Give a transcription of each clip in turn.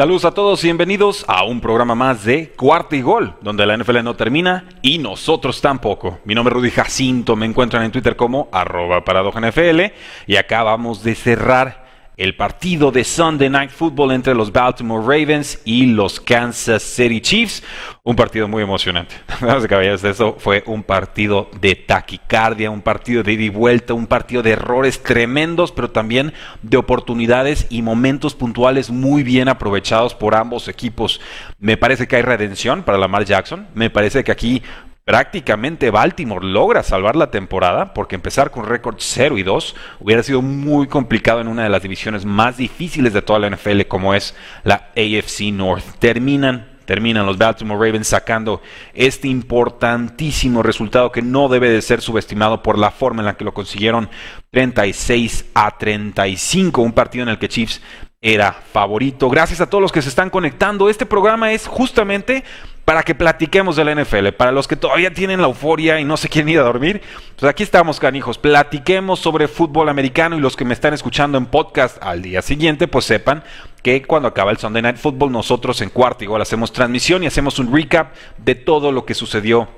Saludos a todos y bienvenidos a un programa más de Cuarto y Gol, donde la NFL no termina y nosotros tampoco. Mi nombre es Rudy Jacinto, me encuentran en Twitter como arroba NFL y acá vamos de cerrar el partido de Sunday Night Football entre los Baltimore Ravens y los Kansas City Chiefs. Un partido muy emocionante. Eso fue un partido de taquicardia, un partido de ida y vuelta, un partido de errores tremendos, pero también de oportunidades y momentos puntuales muy bien aprovechados por ambos equipos. Me parece que hay redención para Lamar Jackson. Me parece que aquí prácticamente Baltimore logra salvar la temporada, porque empezar con récord 0 y 2 hubiera sido muy complicado en una de las divisiones más difíciles de toda la NFL, como es la AFC North. Terminan terminan los Baltimore Ravens sacando este importantísimo resultado que no debe de ser subestimado por la forma en la que lo consiguieron 36 a 35, un partido en el que Chiefs era favorito. Gracias a todos los que se están conectando. Este programa es justamente para que platiquemos de la NFL. Para los que todavía tienen la euforia y no se quieren ir a dormir, pues aquí estamos, canijos. Platiquemos sobre fútbol americano y los que me están escuchando en podcast al día siguiente, pues sepan que cuando acaba el Sunday Night Football, nosotros en cuarto igual hacemos transmisión y hacemos un recap de todo lo que sucedió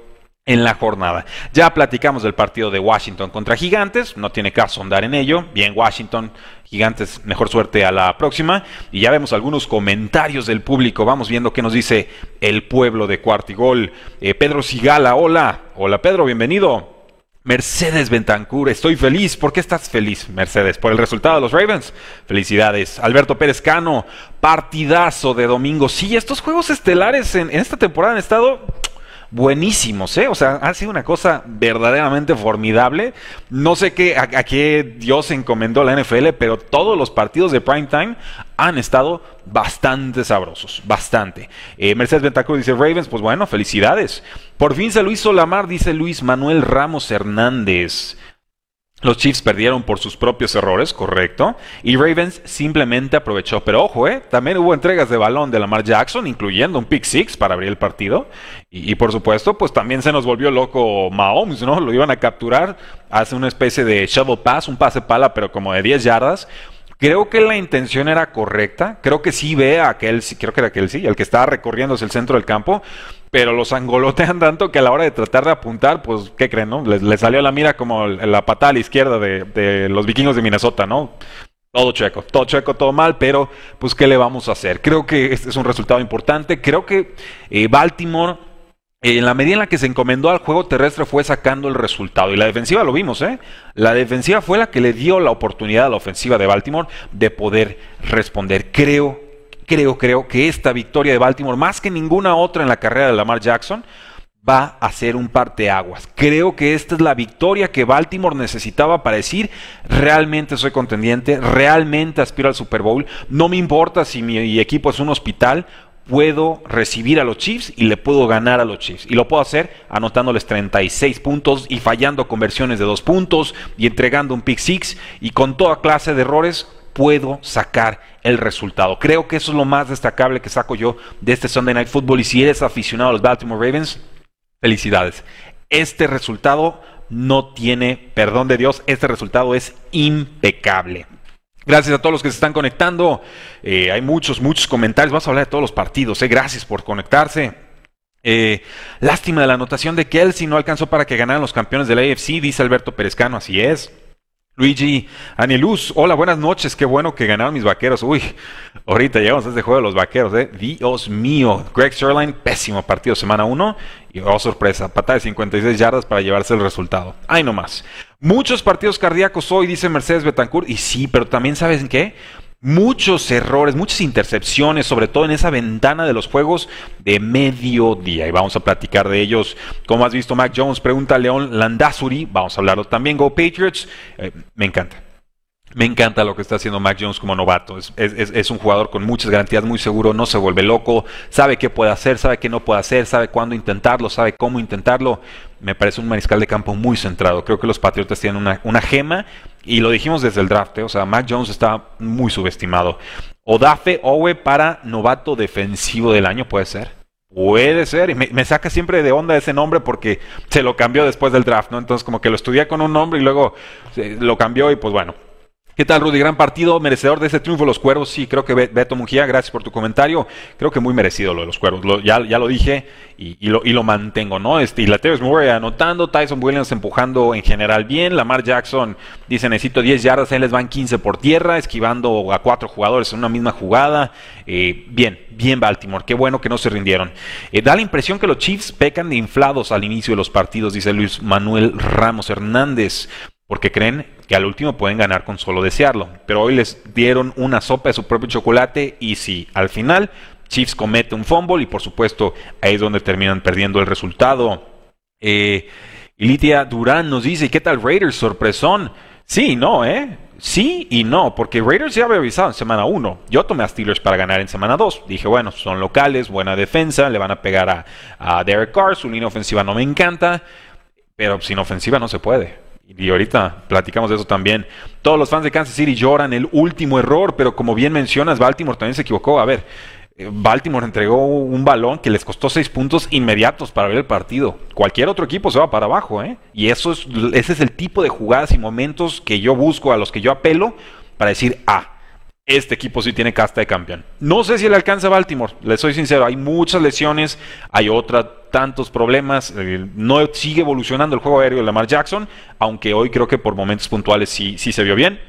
en la jornada. Ya platicamos del partido de Washington contra Gigantes, no tiene caso andar en ello. Bien, Washington, Gigantes, mejor suerte a la próxima. Y ya vemos algunos comentarios del público. Vamos viendo qué nos dice el pueblo de Cuartigol. Eh, Pedro Sigala, hola. Hola Pedro, bienvenido. Mercedes Bentancur, estoy feliz. ¿Por qué estás feliz, Mercedes? ¿Por el resultado de los Ravens? Felicidades. Alberto Pérez Cano, partidazo de domingo. Sí, estos juegos estelares en esta temporada han estado buenísimos, ¿eh? O sea, ha sido una cosa verdaderamente formidable. No sé qué, a, qué Dios encomendó la NFL, pero todos los partidos de prime time han estado bastante sabrosos, bastante. Eh, Mercedes Bentacruz dice Ravens, pues bueno, felicidades. Por fin se lo hizo Lamar, dice Luis Manuel Ramos Hernández. Los Chiefs perdieron por sus propios errores, correcto. Y Ravens simplemente aprovechó. Pero ojo, ¿eh? también hubo entregas de balón de Lamar Jackson, incluyendo un pick six para abrir el partido. Y, por supuesto, pues también se nos volvió loco Mahomes, ¿no? Lo iban a capturar, hace una especie de shovel pass, un pase pala, pero como de 10 yardas. Creo que la intención era correcta. Creo que sí ve a aquel, creo que era aquel sí, el que estaba recorriendo hacia el centro del campo pero los angolotean tanto que a la hora de tratar de apuntar, pues, ¿qué creen, no? Le, salió la mira como la patada a la izquierda de, los vikingos de Minnesota, ¿no? Todo checo, todo checo, todo mal, pero pues ¿qué le vamos a hacer? Creo que este es un resultado importante. Creo que eh, Baltimore, eh, en la medida en la que se encomendó al juego terrestre, fue sacando el resultado. Y la defensiva lo vimos, ¿eh? La defensiva fue la que le dio la oportunidad a la ofensiva de Baltimore de poder responder. Creo creo, creo que esta victoria de Baltimore, más que ninguna otra en la carrera de Lamar Jackson, va a ser un parteaguas. Creo que esta es la victoria que Baltimore necesitaba para decir realmente soy contendiente, realmente aspiro al Super Bowl. No me importa si mi equipo es un hospital, puedo recibir a los Chiefs y le puedo ganar a los Chiefs. Y lo puedo hacer anotándoles 36 puntos y fallando conversiones de dos puntos y entregando un pick six y con toda clase de errores puedo sacar el resultado. Creo que eso es lo más destacable que saco yo de este Sunday Night Football y si eres aficionado a los Baltimore Ravens, felicidades. Este resultado no tiene perdón de Dios, este resultado es impecable. Gracias a todos los que se están conectando. Eh, hay muchos, muchos comentarios. Vamos a hablar de todos los partidos. Eh. Gracias por conectarse. Eh, lástima de la anotación de Kelsey, no alcanzó para que ganaran los campeones de la AFC, dice Alberto Perezcano. Así es. Luigi Aniluz, hola, buenas noches, qué bueno que ganaron mis vaqueros. Uy, ahorita llegamos a este juego de los vaqueros, ¿eh? Dios mío. Greg Sherline, pésimo partido, semana 1. Y oh, sorpresa, patada de 56 yardas para llevarse el resultado. Ay, no más. Muchos partidos cardíacos hoy, dice Mercedes Betancourt. Y sí, pero también, ¿sabes qué? Muchos errores, muchas intercepciones, sobre todo en esa ventana de los juegos de mediodía. Y vamos a platicar de ellos. Como has visto, Mac Jones pregunta a León Landazuri. Vamos a hablarlo también. Go Patriots. Eh, me encanta. Me encanta lo que está haciendo Mac Jones como novato. Es, un jugador con muchas garantías, muy seguro, no se vuelve loco, sabe qué puede hacer, sabe qué no puede hacer, sabe cuándo intentarlo, sabe cómo intentarlo. Me parece un mariscal de campo muy centrado. Creo que los Patriotas tienen una, gema y lo dijimos desde el draft. ¿eh? O sea, Mac Jones está muy subestimado. Odafe Owe para novato defensivo del año, puede ser. Puede ser, y me, saca siempre de onda ese nombre porque se lo cambió después del draft, ¿no? Entonces como que lo estudié con un nombre y luego eh, lo cambió y pues bueno, ¿Qué tal, Rudy? Gran partido, merecedor de ese triunfo los cuervos. Sí, creo que Beto Mujía, gracias por tu comentario. Creo que muy merecido lo de los cuervos. ya, ya, lo dije y, lo, mantengo, ¿no? Este, y la Murray anotando, Tyson Williams empujando en general bien. Lamar Jackson dice: Necesito 10 yardas, él les van 15 por tierra, esquivando a cuatro jugadores en una misma jugada. Eh, bien, bien, Baltimore. Qué bueno que no se rindieron. Eh, da la impresión que los Chiefs pecan de inflados al inicio de los partidos, dice Luis Manuel Ramos Hernández porque creen que al último pueden ganar con solo desearlo. Pero hoy les dieron una sopa de su propio chocolate y si al final Chiefs comete un fumble y por supuesto ahí es donde terminan perdiendo el resultado. Eh, Litia Durán nos dice, ¿qué tal Raiders? Sorpresón. Sí, no, ¿eh? Sí y no, porque Raiders ya había avisado en semana 1. Yo tomé a Steelers para ganar en semana 2. Dije, bueno, son locales, buena defensa, le van a pegar a, a Derek Carr, su línea ofensiva no me encanta, pero sin ofensiva no se puede. Y ahorita platicamos de eso también. Todos los fans de Kansas City lloran el último error, pero como bien mencionas, Baltimore también se equivocó. A ver, eh, Baltimore entregó un balón que les costó seis puntos inmediatos para ver el partido. Cualquier otro equipo se va para abajo, ¿eh? Y eso es, ese es el tipo de jugadas y momentos que yo busco, a los que yo apelo, para decir, ah, este equipo sí tiene casta de campeón. No sé si le alcanza a Baltimore, le soy sincero, hay muchas lesiones, hay otra, tantos problemas, eh, no sigue evolucionando el juego aéreo de Lamar Jackson, aunque hoy creo que por momentos puntuales sí, sí se vio bien.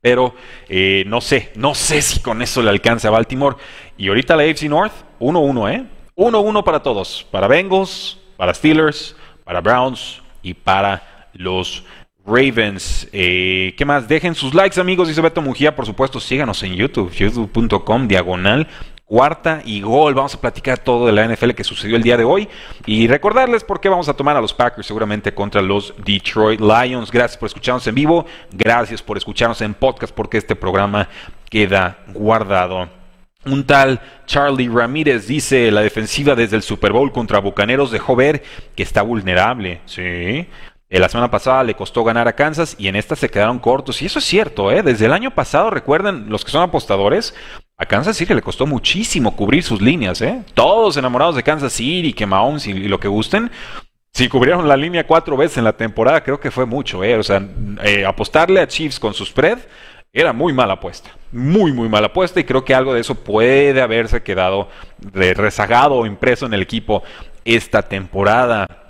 Pero eh, no sé, no sé si con eso le alcanza a Baltimore. Y ahorita la AFC North, 1-1, ¿eh? 1-1 para todos, para Bengals, para Steelers, para Browns y para los Ravens. Eh, ¿Qué más? Dejen sus likes, amigos, dice Beto Mujía. Por supuesto, síganos en YouTube, youtube.com, diagonal, cuarta y gol. Vamos a platicar todo de la NFL que sucedió el día de hoy. Y recordarles por qué vamos a tomar a los Packers seguramente contra los Detroit Lions. Gracias por escucharnos en vivo. Gracias por escucharnos en podcast porque este programa queda guardado. Un tal Charlie Ramírez dice, la defensiva desde el Super Bowl contra Bucaneros dejó ver que está vulnerable. Sí, la semana pasada le costó ganar a Kansas y en esta se quedaron cortos. Y eso es cierto, ¿eh? Desde el año pasado, recuerden, los que son apostadores, a Kansas City le costó muchísimo cubrir sus líneas, ¿eh? Todos enamorados de Kansas City, que Mahomes y, lo que gusten. Si cubrieron la línea cuatro veces en la temporada, creo que fue mucho, ¿eh? O sea, eh, apostarle a Chiefs con su spread era muy mala apuesta. Muy, muy mala apuesta. Y creo que algo de eso puede haberse quedado rezagado o impreso en el equipo esta temporada.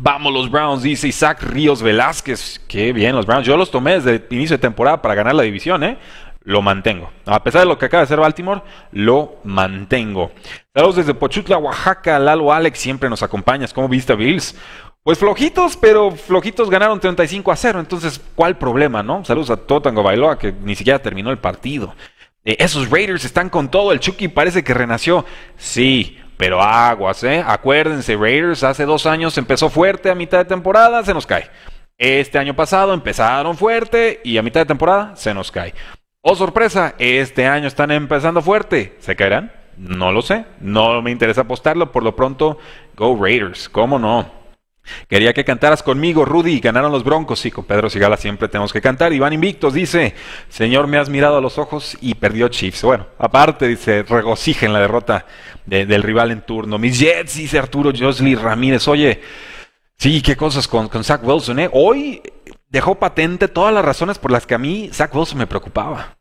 Vamos los Browns, dice Isaac Ríos Velázquez. Qué bien los Browns. Yo los tomé desde el inicio de temporada para ganar la división, ¿eh? Lo mantengo. A pesar de lo que acaba de hacer Baltimore, lo mantengo. Saludos desde Pochutla, Oaxaca. Lalo Alex, siempre nos acompañas. ¿Cómo viste Bills? Pues flojitos, pero flojitos ganaron 35 a 0. Entonces, ¿cuál problema, no? Saludos a Totango Bailoa, que ni siquiera terminó el partido. Eh, esos Raiders están con todo. El Chucky parece que renació. Sí, pero aguas, ¿eh? Acuérdense, Raiders hace dos años empezó fuerte, a mitad de temporada se nos cae. Este año pasado empezaron fuerte y a mitad de temporada se nos cae. Oh, sorpresa, este año están empezando fuerte. ¿Se caerán? No lo sé. No me interesa apostarlo. Por lo pronto, go Raiders. ¿Cómo no? Quería que cantaras conmigo, Rudy. Ganaron los Broncos. Sí, con Pedro Sigala siempre tenemos que cantar. Iván Invictos dice: Señor, me has mirado a los ojos y perdió Chiefs. Bueno, aparte, dice: regocija en la derrota del rival en turno. Mis Jets, dice Arturo Josly Ramírez. Oye, sí, qué cosas con, con Zach Wilson, ¿eh? Hoy dejó patente todas las razones por las que a mí Zach Wilson me preocupaba.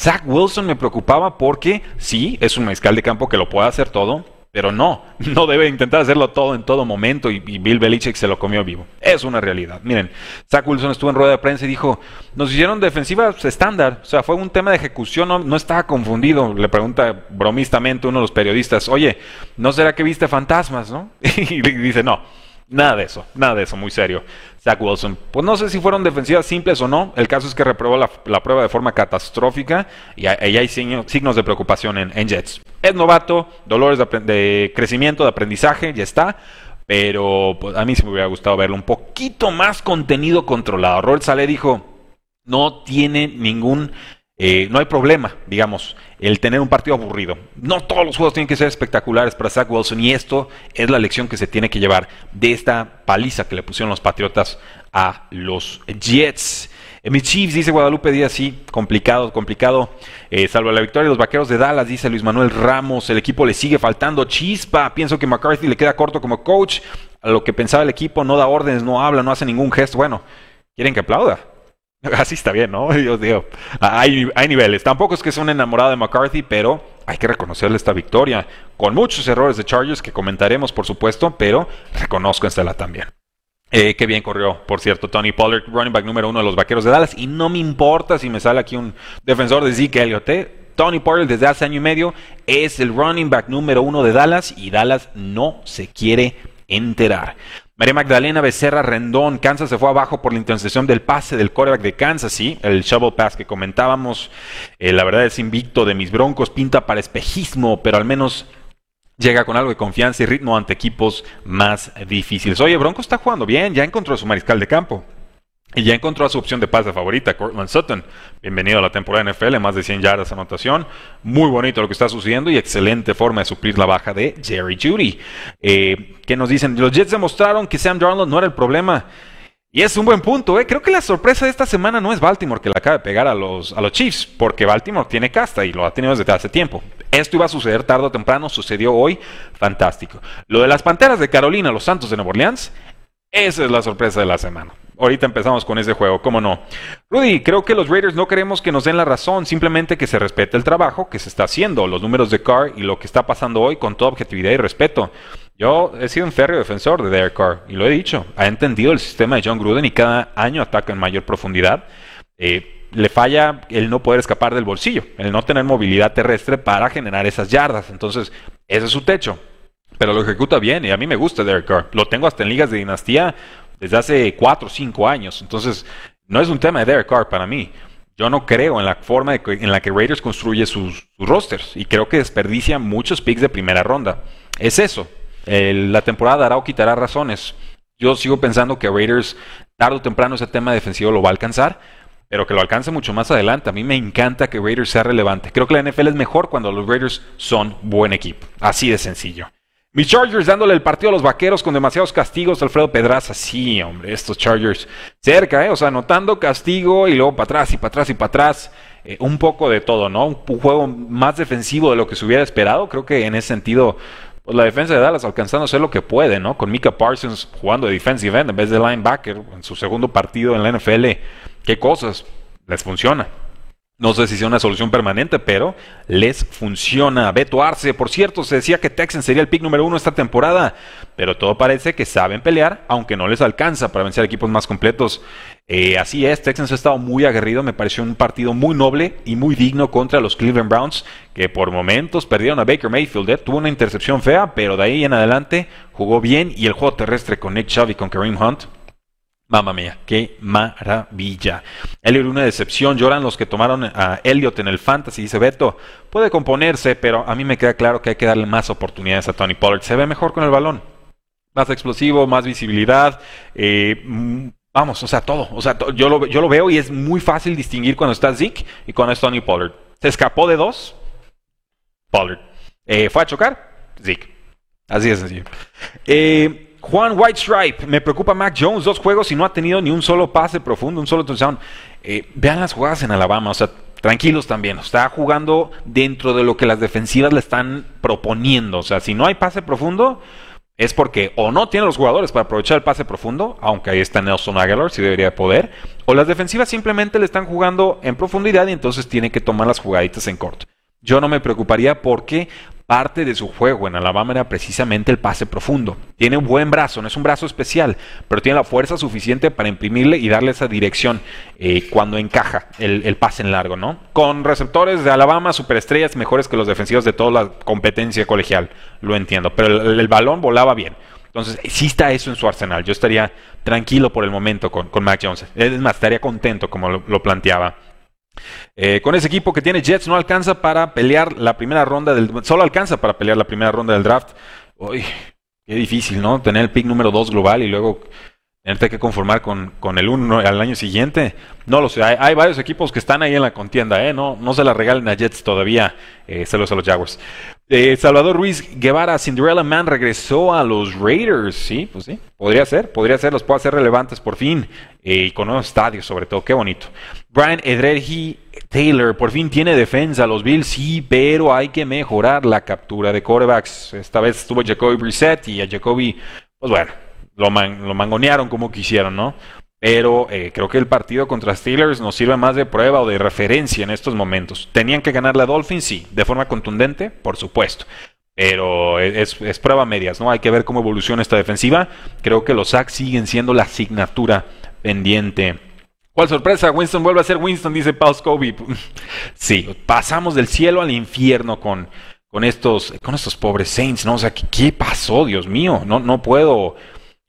Zach Wilson me preocupaba porque, sí, es un mariscal de campo que lo puede hacer todo pero no, no debe intentar hacerlo todo en todo momento y, Bill Belichick se lo comió vivo. Es una realidad. Miren, Zach Wilson estuvo en rueda de prensa y dijo, nos hicieron defensivas estándar, o sea, fue un tema de ejecución, no, estaba confundido. Le pregunta bromistamente uno de los periodistas, oye, ¿no será que viste fantasmas, no? y dice, no, Nada de eso, nada de eso, muy serio. Zach Wilson. Pues no sé si fueron defensivas simples o no. El caso es que reprobó la, prueba de forma catastrófica y hay signos de preocupación en, Jets. Es novato, dolores de, crecimiento, de aprendizaje, ya está. Pero pues, a mí sí me hubiera gustado verlo un poquito más contenido controlado. Robert Saleh dijo, no tiene ningún eh, no hay problema, digamos, el tener un partido aburrido. No todos los juegos tienen que ser espectaculares para Zach Wilson y esto es la lección que se tiene que llevar de esta paliza que le pusieron los Patriotas a los Jets. Eh, mi Chiefs, dice Guadalupe Díaz, sí, complicado, complicado. Eh, salvo la victoria de los vaqueros de Dallas, dice Luis Manuel Ramos. El equipo le sigue faltando chispa. Pienso que McCarthy le queda corto como coach. A lo que pensaba el equipo, no da órdenes, no habla, no hace ningún gesto. Bueno, quieren que aplauda. Así está bien, ¿no? Dios digo, hay, niveles. Tampoco es que sea un enamorado de McCarthy, pero hay que reconocerle esta victoria. Con muchos errores de Chargers que comentaremos, por supuesto, pero reconozco esta también. Eh, qué bien corrió, por cierto, Tony Pollard, running back número uno de los Vaqueros de Dallas. Y no me importa si me sale aquí un defensor de Zeke Elliott. ¿eh? Tony Pollard desde hace año y medio es el running back número uno de Dallas y Dallas no se quiere enterar. María Magdalena Becerra Rendón, Kansas se fue abajo por la intercepción del pase del quarterback de Kansas, sí, el shovel pass que comentábamos. Eh, la verdad es invicto de mis broncos, pinta para espejismo, pero al menos llega con algo de confianza y ritmo ante equipos más difíciles. Oye, Bronco está jugando bien, ya encontró su mariscal de campo. Y ya encontró a su opción de pase favorita, Cortland Sutton. Bienvenido a la temporada NFL, más de 100 yardas anotación. Muy bonito lo que está sucediendo y excelente forma de suplir la baja de Jerry Judy. Eh, ¿Qué nos dicen? Los Jets demostraron que Sam Darnold no era el problema. Y es un buen punto, ¿eh? Creo que la sorpresa de esta semana no es Baltimore que la acaba de pegar a los, a los Chiefs, porque Baltimore tiene casta y lo ha tenido desde hace tiempo. Esto iba a suceder tarde o temprano, sucedió hoy, fantástico. Lo de las Panteras de Carolina, los Santos de Nueva Orleans, esa es la sorpresa de la semana. Ahorita empezamos con ese juego, ¿cómo no? Rudy, creo que los Raiders no queremos que nos den la razón, simplemente que se respete el trabajo que se está haciendo, los números de Carr y lo que está pasando hoy con toda objetividad y respeto. Yo he sido un férreo defensor de Derek Carr y lo he dicho, ha entendido el sistema de John Gruden y cada año ataca en mayor profundidad. Eh, le falla el no poder escapar del bolsillo, el no tener movilidad terrestre para generar esas yardas. Entonces, ese es su techo. Pero lo ejecuta bien y a mí me gusta Derek Carr. Lo tengo hasta en ligas de dinastía desde hace 4 o 5 años. Entonces, no es un tema de Derek Carr para mí. Yo no creo en la forma en la que Raiders construye sus, rosters y creo que desperdicia muchos picks de primera ronda. Es eso. la temporada dará o quitará razones. Yo sigo pensando que Raiders tarde o temprano ese tema defensivo lo va a alcanzar, pero que lo alcance mucho más adelante. A mí me encanta que Raiders sea relevante. Creo que la NFL es mejor cuando los Raiders son buen equipo. Así de sencillo. Mis Chargers dándole el partido a los vaqueros con demasiados castigos. Alfredo Pedraza, sí, hombre, estos Chargers cerca, ¿eh? O sea, notando castigo y luego para atrás y para atrás y para atrás. Eh, un poco de todo, ¿no? Un, juego más defensivo de lo que se hubiera esperado. Creo que en ese sentido, pues la defensa de Dallas alcanzando a hacer lo que puede, ¿no? Con Mika Parsons jugando de defensive end en vez de linebacker en su segundo partido en la NFL. ¿Qué cosas? Les funciona. No sé si sea una solución permanente, pero les funciona. Beto Arce, por cierto, se decía que Texans sería el pick número uno esta temporada, pero todo parece que saben pelear, aunque no les alcanza para vencer equipos más completos. Eh, así es, Texans ha estado muy aguerrido, me pareció un partido muy noble y muy digno contra los Cleveland Browns, que por momentos perdieron a Baker Mayfield. ¿eh? Tuvo una intercepción fea, pero de ahí en adelante jugó bien y el juego terrestre con Nick Chubb y con Kareem Hunt Mamma mía, qué maravilla. Elliot, una decepción. Lloran los que tomaron a Elliot en el fantasy. Dice Beto, puede componerse, pero a mí me queda claro que hay que darle más oportunidades a Tony Pollard. Se ve mejor con el balón. Más explosivo, más visibilidad. Eh, mm, vamos, o sea, todo. O sea, yo, lo, yo lo veo y es muy fácil distinguir cuando está Zeke y cuando es Tony Pollard. Se escapó de dos. Pollard. Eh, ¿Fue a chocar? Zeke. Así es sencillo. Eh, Juan White Stripe, me preocupa Mac Jones, dos juegos y no ha tenido ni un solo pase profundo, un solo touchdown. Eh, vean las jugadas en Alabama, o sea, tranquilos también. Está jugando dentro de lo que las defensivas le están proponiendo. O sea, si no hay pase profundo, es porque o no tiene los jugadores para aprovechar el pase profundo, aunque ahí está Nelson Aguilar, si debería poder, o las defensivas simplemente le están jugando en profundidad y entonces tiene que tomar las jugaditas en corto. Yo no me preocuparía porque parte de su juego en Alabama era precisamente el pase profundo. Tiene un buen brazo, no es un brazo especial, pero tiene la fuerza suficiente para imprimirle y darle esa dirección eh, cuando encaja el, pase en largo, ¿no? Con receptores de Alabama, superestrellas mejores que los defensivos de toda la competencia colegial, lo entiendo, pero el, balón volaba bien. Entonces, sí está eso en su arsenal. Yo estaría tranquilo por el momento con, con Mac Jones. Es más, estaría contento como lo, planteaba. Eh, con ese equipo que tiene Jets no alcanza para pelear la primera ronda del... Solo alcanza para pelear la primera ronda del draft. Uy, qué difícil, ¿no? Tener el pick número 2 global y luego tenerte que conformar con, con el 1 al año siguiente. No lo sé, hay, varios equipos que están ahí en la contienda, ¿eh? No, no se la regalen a Jets todavía. Eh, saludos a los Jaguars. Eh, Salvador Ruiz Guevara, Cinderella Man regresó a los Raiders. Sí, pues sí, podría ser, podría ser, los puede hacer relevantes por fin. Eh, y con nuevos estadios, sobre todo, qué bonito. Brian Edregi Taylor, por fin tiene defensa. Los Bills sí, pero hay que mejorar la captura de corebacks. Esta vez estuvo Jacoby Brissett y a Jacoby, pues bueno, lo, lo mangonearon como quisieron, ¿no? Pero eh, creo que el partido contra Steelers nos sirve más de prueba o de referencia en estos momentos. ¿Tenían que ganar la Dolphins? Sí. ¿De forma contundente? Por supuesto. Pero es, prueba medias, ¿no? Hay que ver cómo evoluciona esta defensiva. Creo que los sacks siguen siendo la asignatura pendiente. ¿Cuál sorpresa? Winston vuelve a ser Winston, dice Paul Scobie. sí, pasamos del cielo al infierno con, con, estos, con estos pobres Saints, ¿no? O sea, ¿qué, pasó, Dios mío? No, no puedo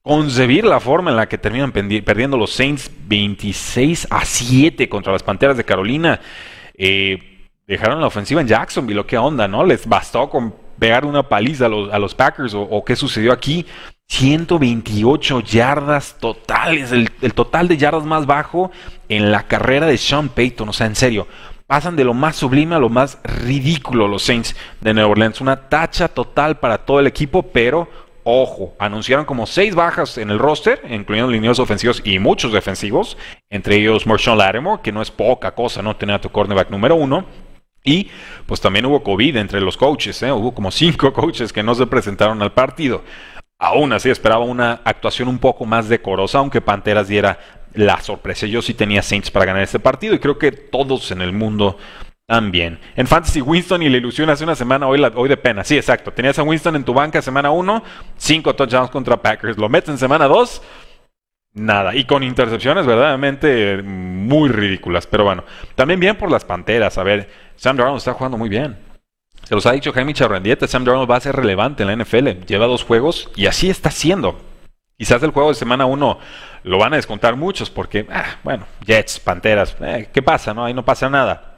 concebir la forma en la que terminan perdiendo los Saints 26 a 7 contra las Panteras de Carolina. Eh, dejaron la ofensiva en Jacksonville, ¿qué onda, no? Les bastó con pegar una paliza a los, Packers o, qué sucedió aquí. 128 yardas totales, el, el, total de yardas más bajo en la carrera de Sean Payton, o sea, en serio. Pasan de lo más sublime a lo más ridículo los Saints de Nueva Orleans. Una tacha total para todo el equipo, pero Ojo, anunciaron como seis bajas en el roster, incluyendo líneas ofensivos y muchos defensivos, entre ellos Marshawn Lattimore, que no es poca cosa, no tener a tu cornerback número uno. Y pues también hubo COVID entre los coaches, ¿eh? hubo como cinco coaches que no se presentaron al partido. Aún así esperaba una actuación un poco más decorosa, aunque Panteras diera la sorpresa. Yo sí tenía Saints para ganar este partido y creo que todos en el mundo también. En Fantasy Winston y la ilusión hace una semana, hoy, hoy de pena. Sí, exacto. Tenías a Winston en tu banca semana 1, 5 touchdowns contra Packers. Lo metes en semana 2, nada. Y con intercepciones verdaderamente muy ridículas. Pero bueno, también bien por las Panteras. A ver, Sam Darnold está jugando muy bien. Se los ha dicho Jaime Charrandieta, Sam Darnold va a ser relevante en la NFL. Lleva dos juegos y así está siendo. Quizás el juego de semana 1 lo van a descontar muchos porque, ah, bueno, Jets, Panteras, eh, ¿qué pasa? No, ahí no pasa nada.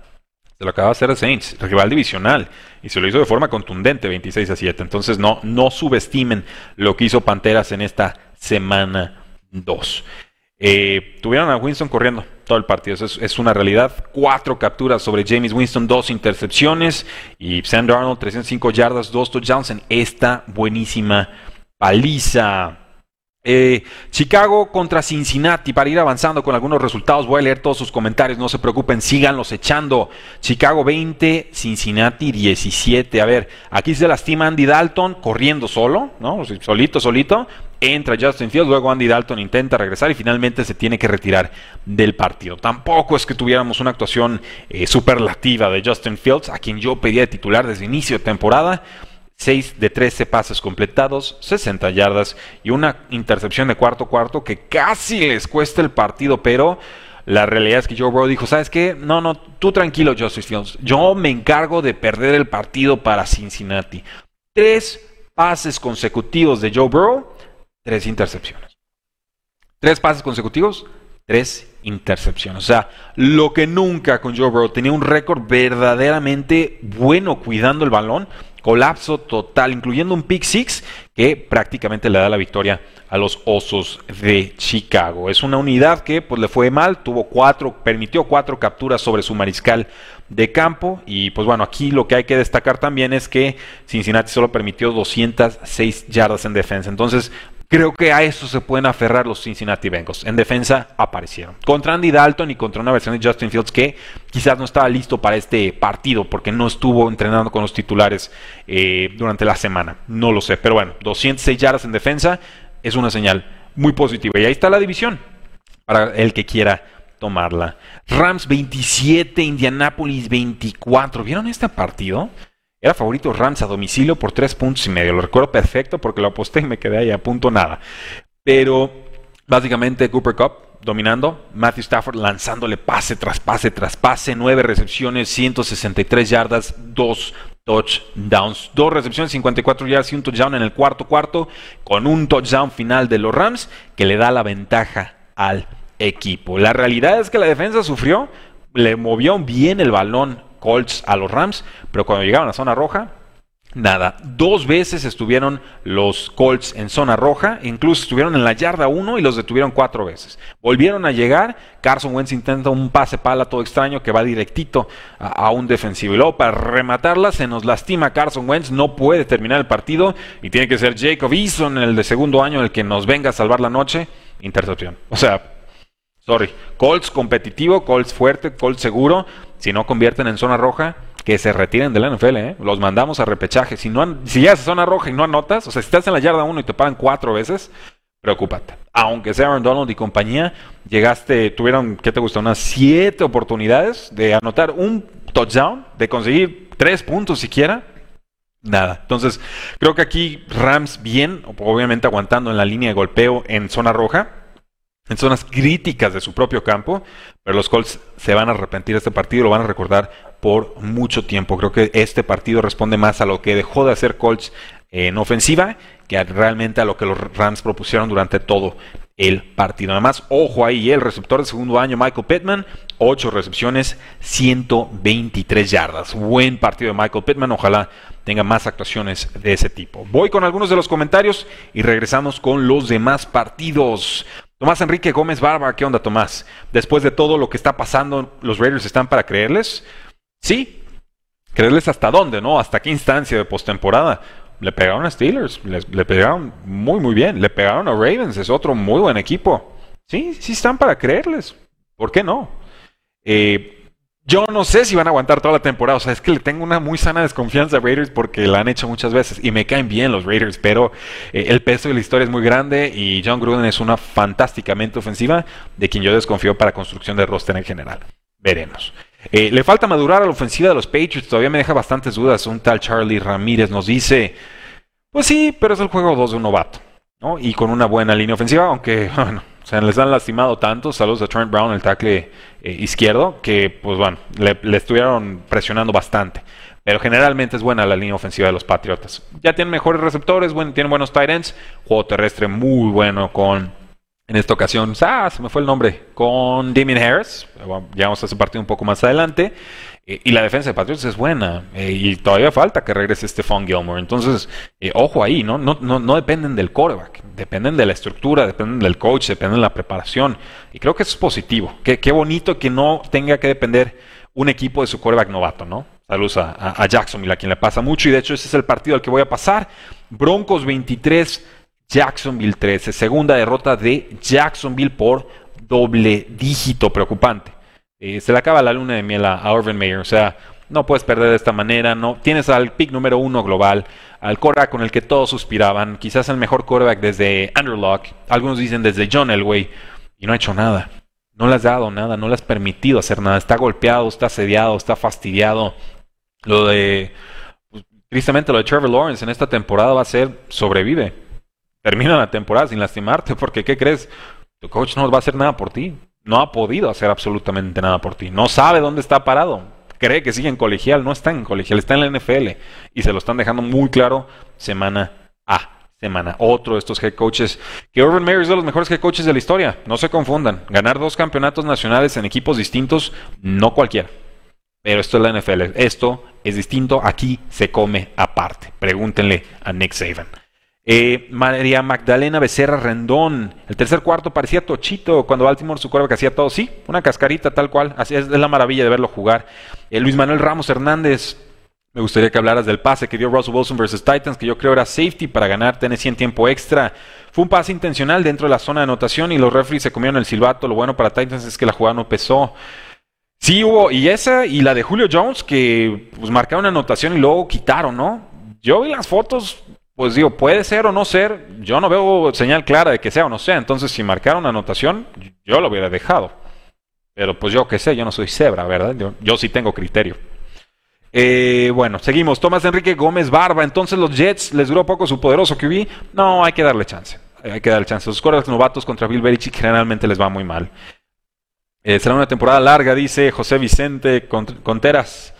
Se lo acaba de hacer el Saints, rival divisional, y se lo hizo de forma contundente, 26 a 7. Entonces no, no subestimen lo que hizo Panteras en esta semana 2. Eh, tuvieron a Winston corriendo todo el partido, eso es, una realidad. Cuatro capturas sobre James Winston, dos intercepciones, y Sam Darnold, 305 yardas, dos touchdowns en esta buenísima paliza. Eh, Chicago contra Cincinnati para ir avanzando con algunos resultados. Voy a leer todos sus comentarios, no se preocupen, síganlos echando. Chicago 20, Cincinnati 17. A ver, aquí se lastima Andy Dalton corriendo solo, ¿no? Solito, solito. Entra Justin Fields, luego Andy Dalton intenta regresar y finalmente se tiene que retirar del partido. Tampoco es que tuviéramos una actuación eh, superlativa de Justin Fields, a quien yo pedía de titular desde inicio de temporada. 6 de 13 pases completados, 60 yardas y una intercepción de cuarto cuarto que casi les cuesta el partido, pero la realidad es que Joe Burrow dijo, ¿sabes qué? No, no, tú tranquilo, Justice Fields. Yo me encargo de perder el partido para Cincinnati. Tres pases consecutivos de Joe Burrow, tres intercepciones. Tres pases consecutivos, tres intercepciones. O sea, lo que nunca con Joe Burrow tenía un récord verdaderamente bueno cuidando el balón colapso total, incluyendo un pick six que prácticamente le da la victoria a los Osos de Chicago. Es una unidad que pues le fue mal, tuvo cuatro, permitió cuatro capturas sobre su mariscal de campo y pues bueno, aquí lo que hay que destacar también es que Cincinnati solo permitió 206 yardas en defensa. Entonces, Creo que a eso se pueden aferrar los Cincinnati Bengals. En defensa aparecieron. Contra Andy Dalton y contra una versión de Justin Fields que quizás no estaba listo para este partido porque no estuvo entrenando con los titulares eh, durante la semana. No lo sé. Pero bueno, 206 yardas en defensa es una señal muy positiva. Y ahí está la división para el que quiera tomarla. Rams 27, Indianapolis 24. ¿Vieron este partido? Era favorito Rams a domicilio por tres puntos y medio. Lo recuerdo perfecto porque lo aposté y me quedé ahí a punto nada. Pero básicamente Cooper Cup dominando, Matthew Stafford lanzándole pase tras pase tras pase, nueve recepciones, 163 yardas, dos touchdowns. Dos recepciones, 54 yardas y un touchdown en el cuarto cuarto, con un touchdown final de los Rams que le da la ventaja al equipo. La realidad es que la defensa sufrió, le movió bien el balón Colts a los Rams, pero cuando llegaron a zona roja, Nada, dos veces estuvieron los Colts en zona roja, incluso estuvieron en la yarda 1 y los detuvieron cuatro veces. Volvieron a llegar, Carson Wentz intenta un pase pala todo extraño que va directito a, un defensivo. Y luego para rematarla se nos lastima Carson Wentz, no puede terminar el partido y tiene que ser Jacob Eason, el de segundo año, el que nos venga a salvar la noche. Intercepción. O sea, sorry, Colts competitivo, Colts fuerte, Colts seguro, si no convierten en zona roja que se retiren de la NFL, ¿eh? los mandamos a repechaje. Si, no, si llegas a zona roja y no anotas, o sea, si estás en la yarda 1 y te pagan cuatro veces, preocúpate. Aunque sea Aaron Donald y compañía, llegaste, tuvieron, ¿qué te gusta? Unas siete oportunidades de anotar un touchdown, de conseguir tres puntos siquiera. Nada. Entonces, creo que aquí Rams bien, obviamente aguantando en la línea de golpeo en zona roja, en zonas críticas de su propio campo, pero los Colts se van a arrepentir de este partido, lo van a recordar por mucho tiempo. Creo que este partido responde más a lo que dejó de hacer Colts en ofensiva que realmente a lo que los Rams propusieron durante todo el partido. Además, ojo ahí, el receptor de segundo año, Michael Pittman, 8 recepciones, 123 yardas. Buen partido de Michael Pittman, ojalá tenga más actuaciones de ese tipo. Voy con algunos de los comentarios y regresamos con los demás partidos. Tomás Enrique Gómez Barba, ¿qué onda Tomás? Después de todo lo que está pasando, ¿los Raiders están para creerles? Sí, creerles hasta dónde, ¿no? Hasta qué instancia de postemporada. Le pegaron a Steelers, le, pegaron muy, muy bien. Le pegaron a Ravens, es otro muy buen equipo. Sí, sí están para creerles. ¿Por qué no? Eh, yo no sé si van a aguantar toda la temporada. O sea, es que le tengo una muy sana desconfianza a Raiders porque la han hecho muchas veces y me caen bien los Raiders, pero eh, el peso de la historia es muy grande y John Gruden es una fantásticamente ofensiva de quien yo desconfío para construcción de roster en general. Veremos. Eh, le falta madurar a la ofensiva de los Patriots, todavía me deja bastantes dudas. Un tal Charlie Ramírez nos dice, pues sí, pero es el juego 2 de un novato, ¿no? Y con una buena línea ofensiva, aunque, bueno, se les han lastimado tanto. Saludos a Trent Brown, el tackle eh, izquierdo, que, pues bueno, le, estuvieron presionando bastante. Pero generalmente es buena la línea ofensiva de los Patriotas. Ya tienen mejores receptores, bueno, tienen buenos tight ends, juego terrestre muy bueno con en esta ocasión, ah, se me fue el nombre, con Damien Harris. Llegamos a ese partido un poco más adelante. Eh, y la defensa de Patriots es buena. Eh, y todavía falta que regrese Stephon Gilmore. Entonces, eh, ojo ahí, ¿no? No, ¿no? no dependen del quarterback. Dependen de la estructura, dependen del coach, dependen de la preparación. Y creo que eso es positivo. Qué, qué bonito que no tenga que depender un equipo de su quarterback novato, ¿no? Saludos a, Jacksonville, a quien le pasa mucho. Y de hecho, ese es el partido al que voy a pasar. Broncos 23. Jacksonville 13. Segunda derrota de Jacksonville por doble dígito preocupante. Se le acaba la luna de miel a, Irvin Mayer. O sea, no puedes perder de esta manera. No, tienes al pick número uno global, al quarterback con el que todos suspiraban. Quizás el mejor quarterback desde Andrew. Algunos dicen desde John Elway. Y no ha hecho nada. No le has dado nada. No le has permitido hacer nada. Está golpeado, está asediado, está fastidiado. Lo de. Pues, tristemente, lo de Trevor Lawrence en esta temporada va a ser sobrevive termina la temporada sin lastimarte, porque ¿qué crees? Tu coach no va a hacer nada por ti. No ha podido hacer absolutamente nada por ti. No sabe dónde está parado. Cree que sigue en colegial. No está en colegial, está en la NFL. Y se lo están dejando muy claro semana a semana. Otro de estos head coaches. Que Urban Meyer es de los mejores head coaches de la historia. No se confundan. Ganar dos campeonatos nacionales en equipos distintos, no cualquiera. Pero esto es la NFL. Esto es distinto. Aquí se come aparte. Pregúntenle a Nick Saban. Eh, María Magdalena Becerra Rendón. El tercer cuarto parecía tochito cuando Baltimore su que hacía todo. Sí, una cascarita tal cual. Así es, la maravilla de verlo jugar. Eh, Luis Manuel Ramos Hernández. Me gustaría que hablaras del pase que dio Russell Wilson versus Titans, que yo creo era safety para ganar Tennessee en tiempo extra. Fue un pase intencional dentro de la zona de anotación y los referees se comieron el silbato. Lo bueno para Titans es que la jugada no pesó. Sí hubo, y esa y la de Julio Jones que pues marcaron anotación y luego quitaron, ¿no? Yo vi las fotos, pues digo, puede ser o no ser, yo no veo señal clara de que sea o no sea, entonces si marcaron una anotación, yo lo hubiera dejado. Pero pues yo qué sé, yo no soy cebra, ¿verdad? Yo, sí tengo criterio. Eh, bueno, seguimos. Tomás Enrique Gómez Barba. Entonces los Jets les duró poco su poderoso QB. No, hay que darle chance. Hay que darle chance. Los corebacks novatos contra Bill Belichick generalmente les va muy mal. Eh, será una temporada larga, dice José Vicente Conteras.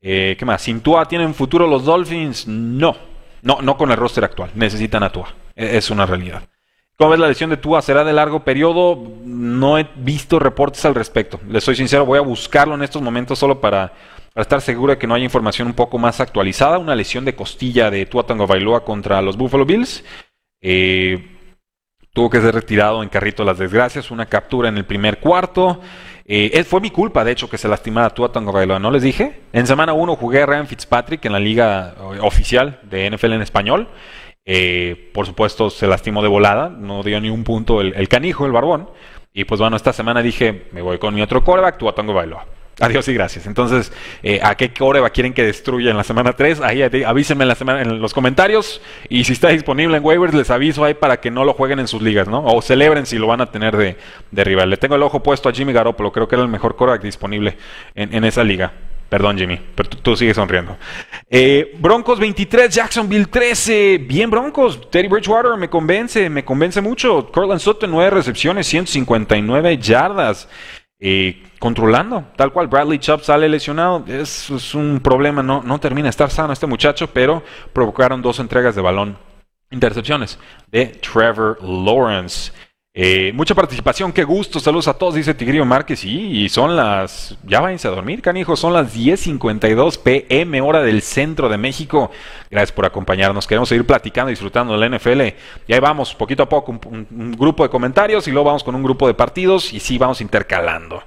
Eh, ¿Qué más? ¿Sin Tua tienen futuro los Dolphins? No. No, no con el roster actual. Necesitan a Tua. E, es una realidad. ¿Cómo ves la lesión de Tua? ¿Será de largo periodo? No he visto reportes al respecto. Les soy sincero, voy a buscarlo en estos momentos solo para, estar seguro de que no haya información un poco más actualizada. Una lesión de costilla de Tua Tango Bailoa contra los Buffalo Bills. Eh, tuvo que ser retirado en carrito las desgracias, una captura en el primer cuarto. Eh, fue mi culpa, de hecho, que se lastimara Tua Tango Bailoa, ¿no les dije? En semana 1 jugué a Ryan Fitzpatrick en la liga eh, oficial de NFL en español. Eh, por supuesto, se lastimó de volada, no dio ni un punto el, canijo, el barbón. Y pues bueno, esta semana dije, me voy con mi otro coreback, Tua Tango Bailoa. Adiós y gracias. Entonces, eh, ¿a qué coreba quieren que destruya en la semana 3? Ahí avísenme en, la semana, en los comentarios. Y si está disponible en waivers, les aviso ahí para que no lo jueguen en sus ligas, ¿no? O celebren si lo van a tener de, rival. Le tengo el ojo puesto a Jimmy Garoppolo. Creo que era el mejor coreback disponible en, esa liga. Perdón, Jimmy, pero tú, sigues sonriendo. Eh, Broncos 23, Jacksonville 13. Bien, Broncos. Teddy Bridgewater me convence, me convence mucho. Cortland Sutton, 9 recepciones, 159 yardas. Eh, controlando. Tal cual, Bradley Chubb sale lesionado. Es, un problema, no, no termina de estar sano este muchacho, pero provocaron dos entregas de balón. Intercepciones de Trevor Lawrence. Eh, mucha participación, qué gusto, saludos a todos, dice Tigrillo Márquez. y son las, ya váyanse a dormir, canijos, son las 10.52 pm, hora del centro de México. Gracias por acompañarnos, queremos seguir platicando, disfrutando de la NFL. Y ahí vamos, poquito a poco, un grupo de comentarios y luego vamos con un grupo de partidos y sí, vamos intercalando.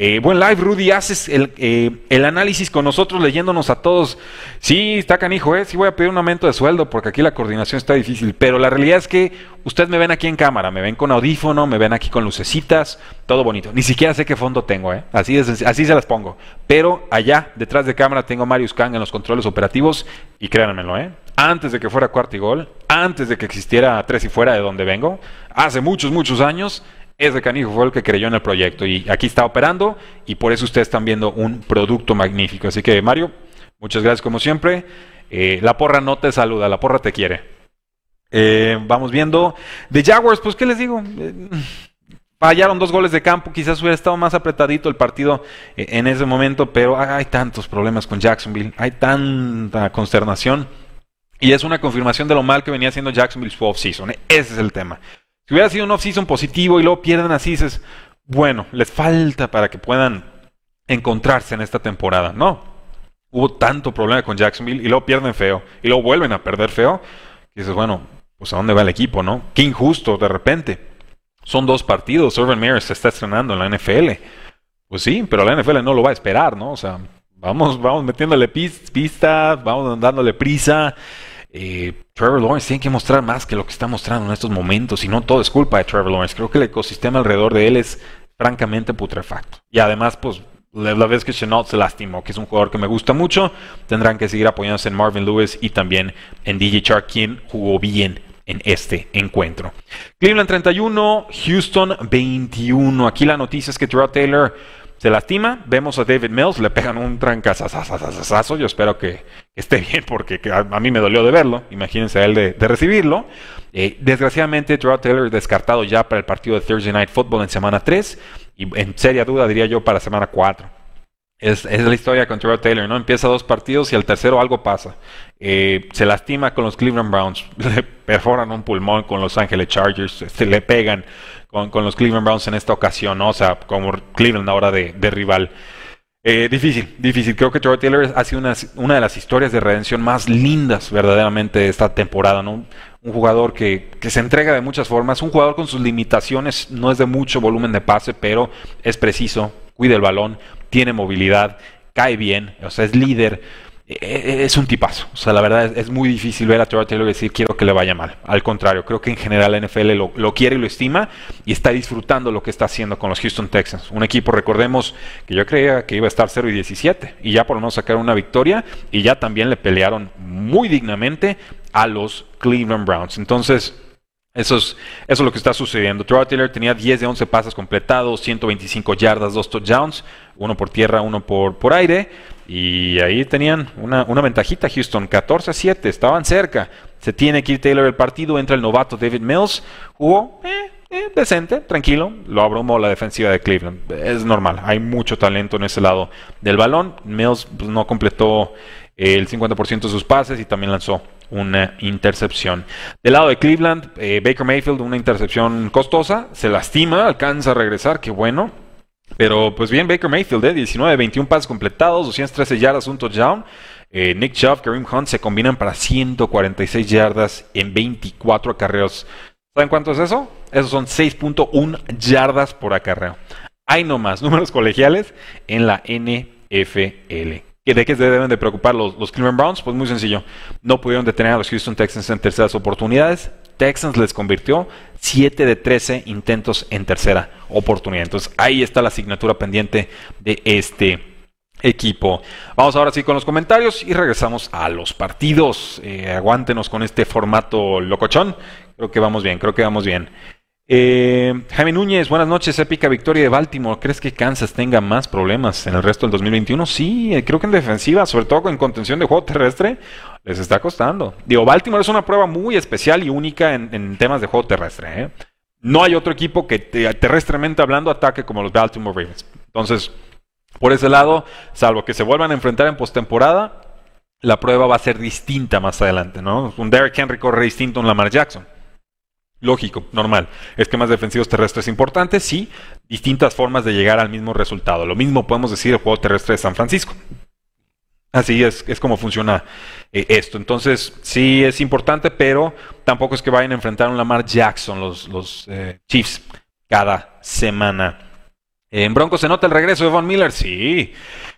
Eh, buen live, Rudy, haces el, eh, el, análisis con nosotros leyéndonos a todos. Sí, está canijo, ¿eh? Sí voy a pedir un aumento de sueldo porque aquí la coordinación está difícil. Pero la realidad es que ustedes me ven aquí en cámara, me ven con audífono, me ven aquí con lucecitas, todo bonito. Ni siquiera sé qué fondo tengo, ¿eh? Así, es, así se las pongo. Pero allá, detrás de cámara, tengo a Marius Kang en los controles operativos y créanmelo, ¿eh? Antes de que fuera cuarto y gol, antes de que existiera tres y fuera de donde vengo, hace muchos, muchos años, ese canijo fue el que creyó en el proyecto y aquí está operando y por eso ustedes están viendo un producto magnífico. Así que Mario, muchas gracias como siempre. Eh, la porra no te saluda, la porra te quiere. Eh, vamos viendo. De Jaguars, pues qué les digo. Eh, fallaron dos goles de campo, quizás hubiera estado más apretadito el partido en ese momento, pero hay tantos problemas con Jacksonville, hay tanta consternación. Y es una confirmación de lo mal que venía haciendo Jacksonville su off-season. Ese es el tema. Si hubiera sido un off-season positivo y luego pierden así, dices, bueno, les falta para que puedan encontrarse en esta temporada. No, hubo tanto problema con Jacksonville y luego pierden feo y luego vuelven a perder feo. Y dices, bueno, pues a dónde va el equipo, ¿no? Qué injusto de repente. Son dos partidos, Urban Meyer se está estrenando en la NFL. Pues sí, pero la NFL no lo va a esperar, ¿no? O sea, vamos, vamos metiéndole pistas, vamos dándole prisa. Eh, Trevor Lawrence tiene que mostrar más que lo que está mostrando en estos momentos y no todo es culpa de Trevor Lawrence. Creo que el ecosistema alrededor de él es francamente putrefacto. Y además, pues la vez que Chenault se lastimó, que es un jugador que me gusta mucho, tendrán que seguir apoyándose en Marvin Lewis y también en DJ Chark, quien jugó bien en este encuentro. Cleveland 31, Houston 21. Aquí la noticia es que Terrell Taylor se lastima, vemos a David Mills, le pegan un trancazazazazazo, yo espero que, esté bien porque a, mí me dolió de verlo, imagínense a él de, recibirlo. Eh, desgraciadamente, Terrell Taylor descartado ya para el partido de Thursday Night Football en semana 3 y en seria duda diría yo para semana 4. Es, la historia con Terrell Taylor, ¿no? Empieza dos partidos y al tercero algo pasa. Eh, se lastima con los Cleveland Browns, le perforan un pulmón con los Angeles Chargers, se le pegan con, los Cleveland Browns en esta ocasión. O sea, como Cleveland ahora de, rival. Eh, difícil, difícil. Creo que Trevor Taylor ha sido una, una, de las historias de redención más lindas verdaderamente de esta temporada, ¿no? Un jugador que, que, se entrega de muchas formas, un jugador con sus limitaciones, no es de mucho volumen de pase, pero es preciso, cuida el balón, tiene movilidad, cae bien, o sea, es líder. E, e, es un tipazo. O sea, la verdad es, muy difícil ver a Trevor Taylor decir quiero que le vaya mal. Al contrario, creo que en general la NFL lo, quiere y lo estima y está disfrutando lo que está haciendo con los Houston Texans. Un equipo, recordemos, que yo creía que iba a estar 0 y 17 y ya por lo menos sacaron una victoria y ya también le pelearon muy dignamente a los Cleveland Browns. Entonces, eso es, eso es lo que está sucediendo. Trevor Taylor tenía 10 de 11 pases completados, 125 yardas, 2 touchdowns, uno por tierra, uno por, por aire. Y ahí tenían una, ventajita Houston, 14 a 7, estaban cerca. Se tiene que ir Taylor el partido, entra el novato David Mills, jugó, eh, eh, decente, tranquilo. Lo abrumó la defensiva de Cleveland. Es normal, hay mucho talento en ese lado del balón. Mills pues, no completó el 50% de sus pases y también lanzó una intercepción. Del lado de Cleveland, eh, Baker Mayfield, una intercepción costosa, se lastima, alcanza a regresar, qué bueno. Pero pues bien, Baker Mayfield, eh, 19 21 pases completados, 213 yardas, un touchdown. Eh, Nick Chubb, Kareem Hunt se combinan para 146 yardas en 24 acarreos. ¿Saben cuánto es eso? Esos son 6.1 yardas por acarreo. Hay no más números colegiales en la NFL. ¿De qué se deben de preocupar los, los Cleveland Browns? Pues muy sencillo. No pudieron detener a los Houston Texans en terceras oportunidades. Texans les convirtió 7 de 13 intentos en tercera oportunidad. Entonces ahí está la asignatura pendiente de este equipo. Vamos ahora sí con los comentarios y regresamos a los partidos. Eh, aguántenos con este formato locochón. Creo que vamos bien, creo que vamos bien. Eh, Jaime Núñez, buenas noches. Épica victoria de Baltimore. ¿Crees que Kansas tenga más problemas en el resto del 2021? Sí, eh, creo que en defensiva, sobre todo en contención de juego terrestre, les está costando. Digo, Baltimore es una prueba muy especial y única en, temas de juego terrestre. ¿eh? No hay otro equipo que terrestremente hablando ataque como los Baltimore Ravens. Entonces, por ese lado, salvo que se vuelvan a enfrentar en postemporada, la prueba va a ser distinta más adelante, ¿no? Un Derrick Henry corre distinto a un Lamar Jackson. Lógico, normal. Esquemas defensivos terrestres importantes, sí. Distintas formas de llegar al mismo resultado. Lo mismo podemos decir del juego terrestre de San Francisco. Así es, es como funciona eh, esto. Entonces, sí es importante, pero tampoco es que vayan a enfrentar a un Lamar Jackson los, los eh, Chiefs cada semana. En Broncos se nota el regreso de Von Miller, sí.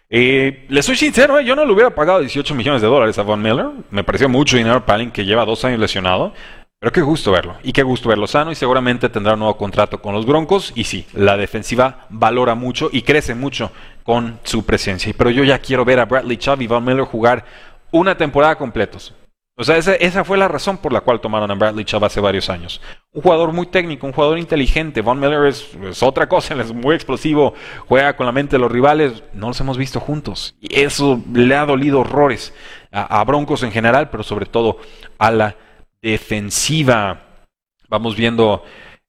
Eh, le soy sincero, yo no le hubiera pagado 18 millones de dólares a Von Miller. Me pareció mucho dinero para alguien que lleva dos años lesionado. Pero qué gusto verlo. Y qué gusto verlo sano. Y seguramente tendrá un nuevo contrato con los Broncos. Y sí, la defensiva valora mucho y crece mucho con su presencia. Pero yo ya quiero ver a Bradley Chubb y Von Miller jugar una temporada completos. O sea, esa, fue la razón por la cual tomaron a Bradley Chubb hace varios años. Un jugador muy técnico, un jugador inteligente. Von Miller es, otra cosa, es muy explosivo, juega con la mente de los rivales. No los hemos visto juntos. Y eso le ha dolido horrores a Broncos en general, pero sobre todo a la defensiva. Vamos viendo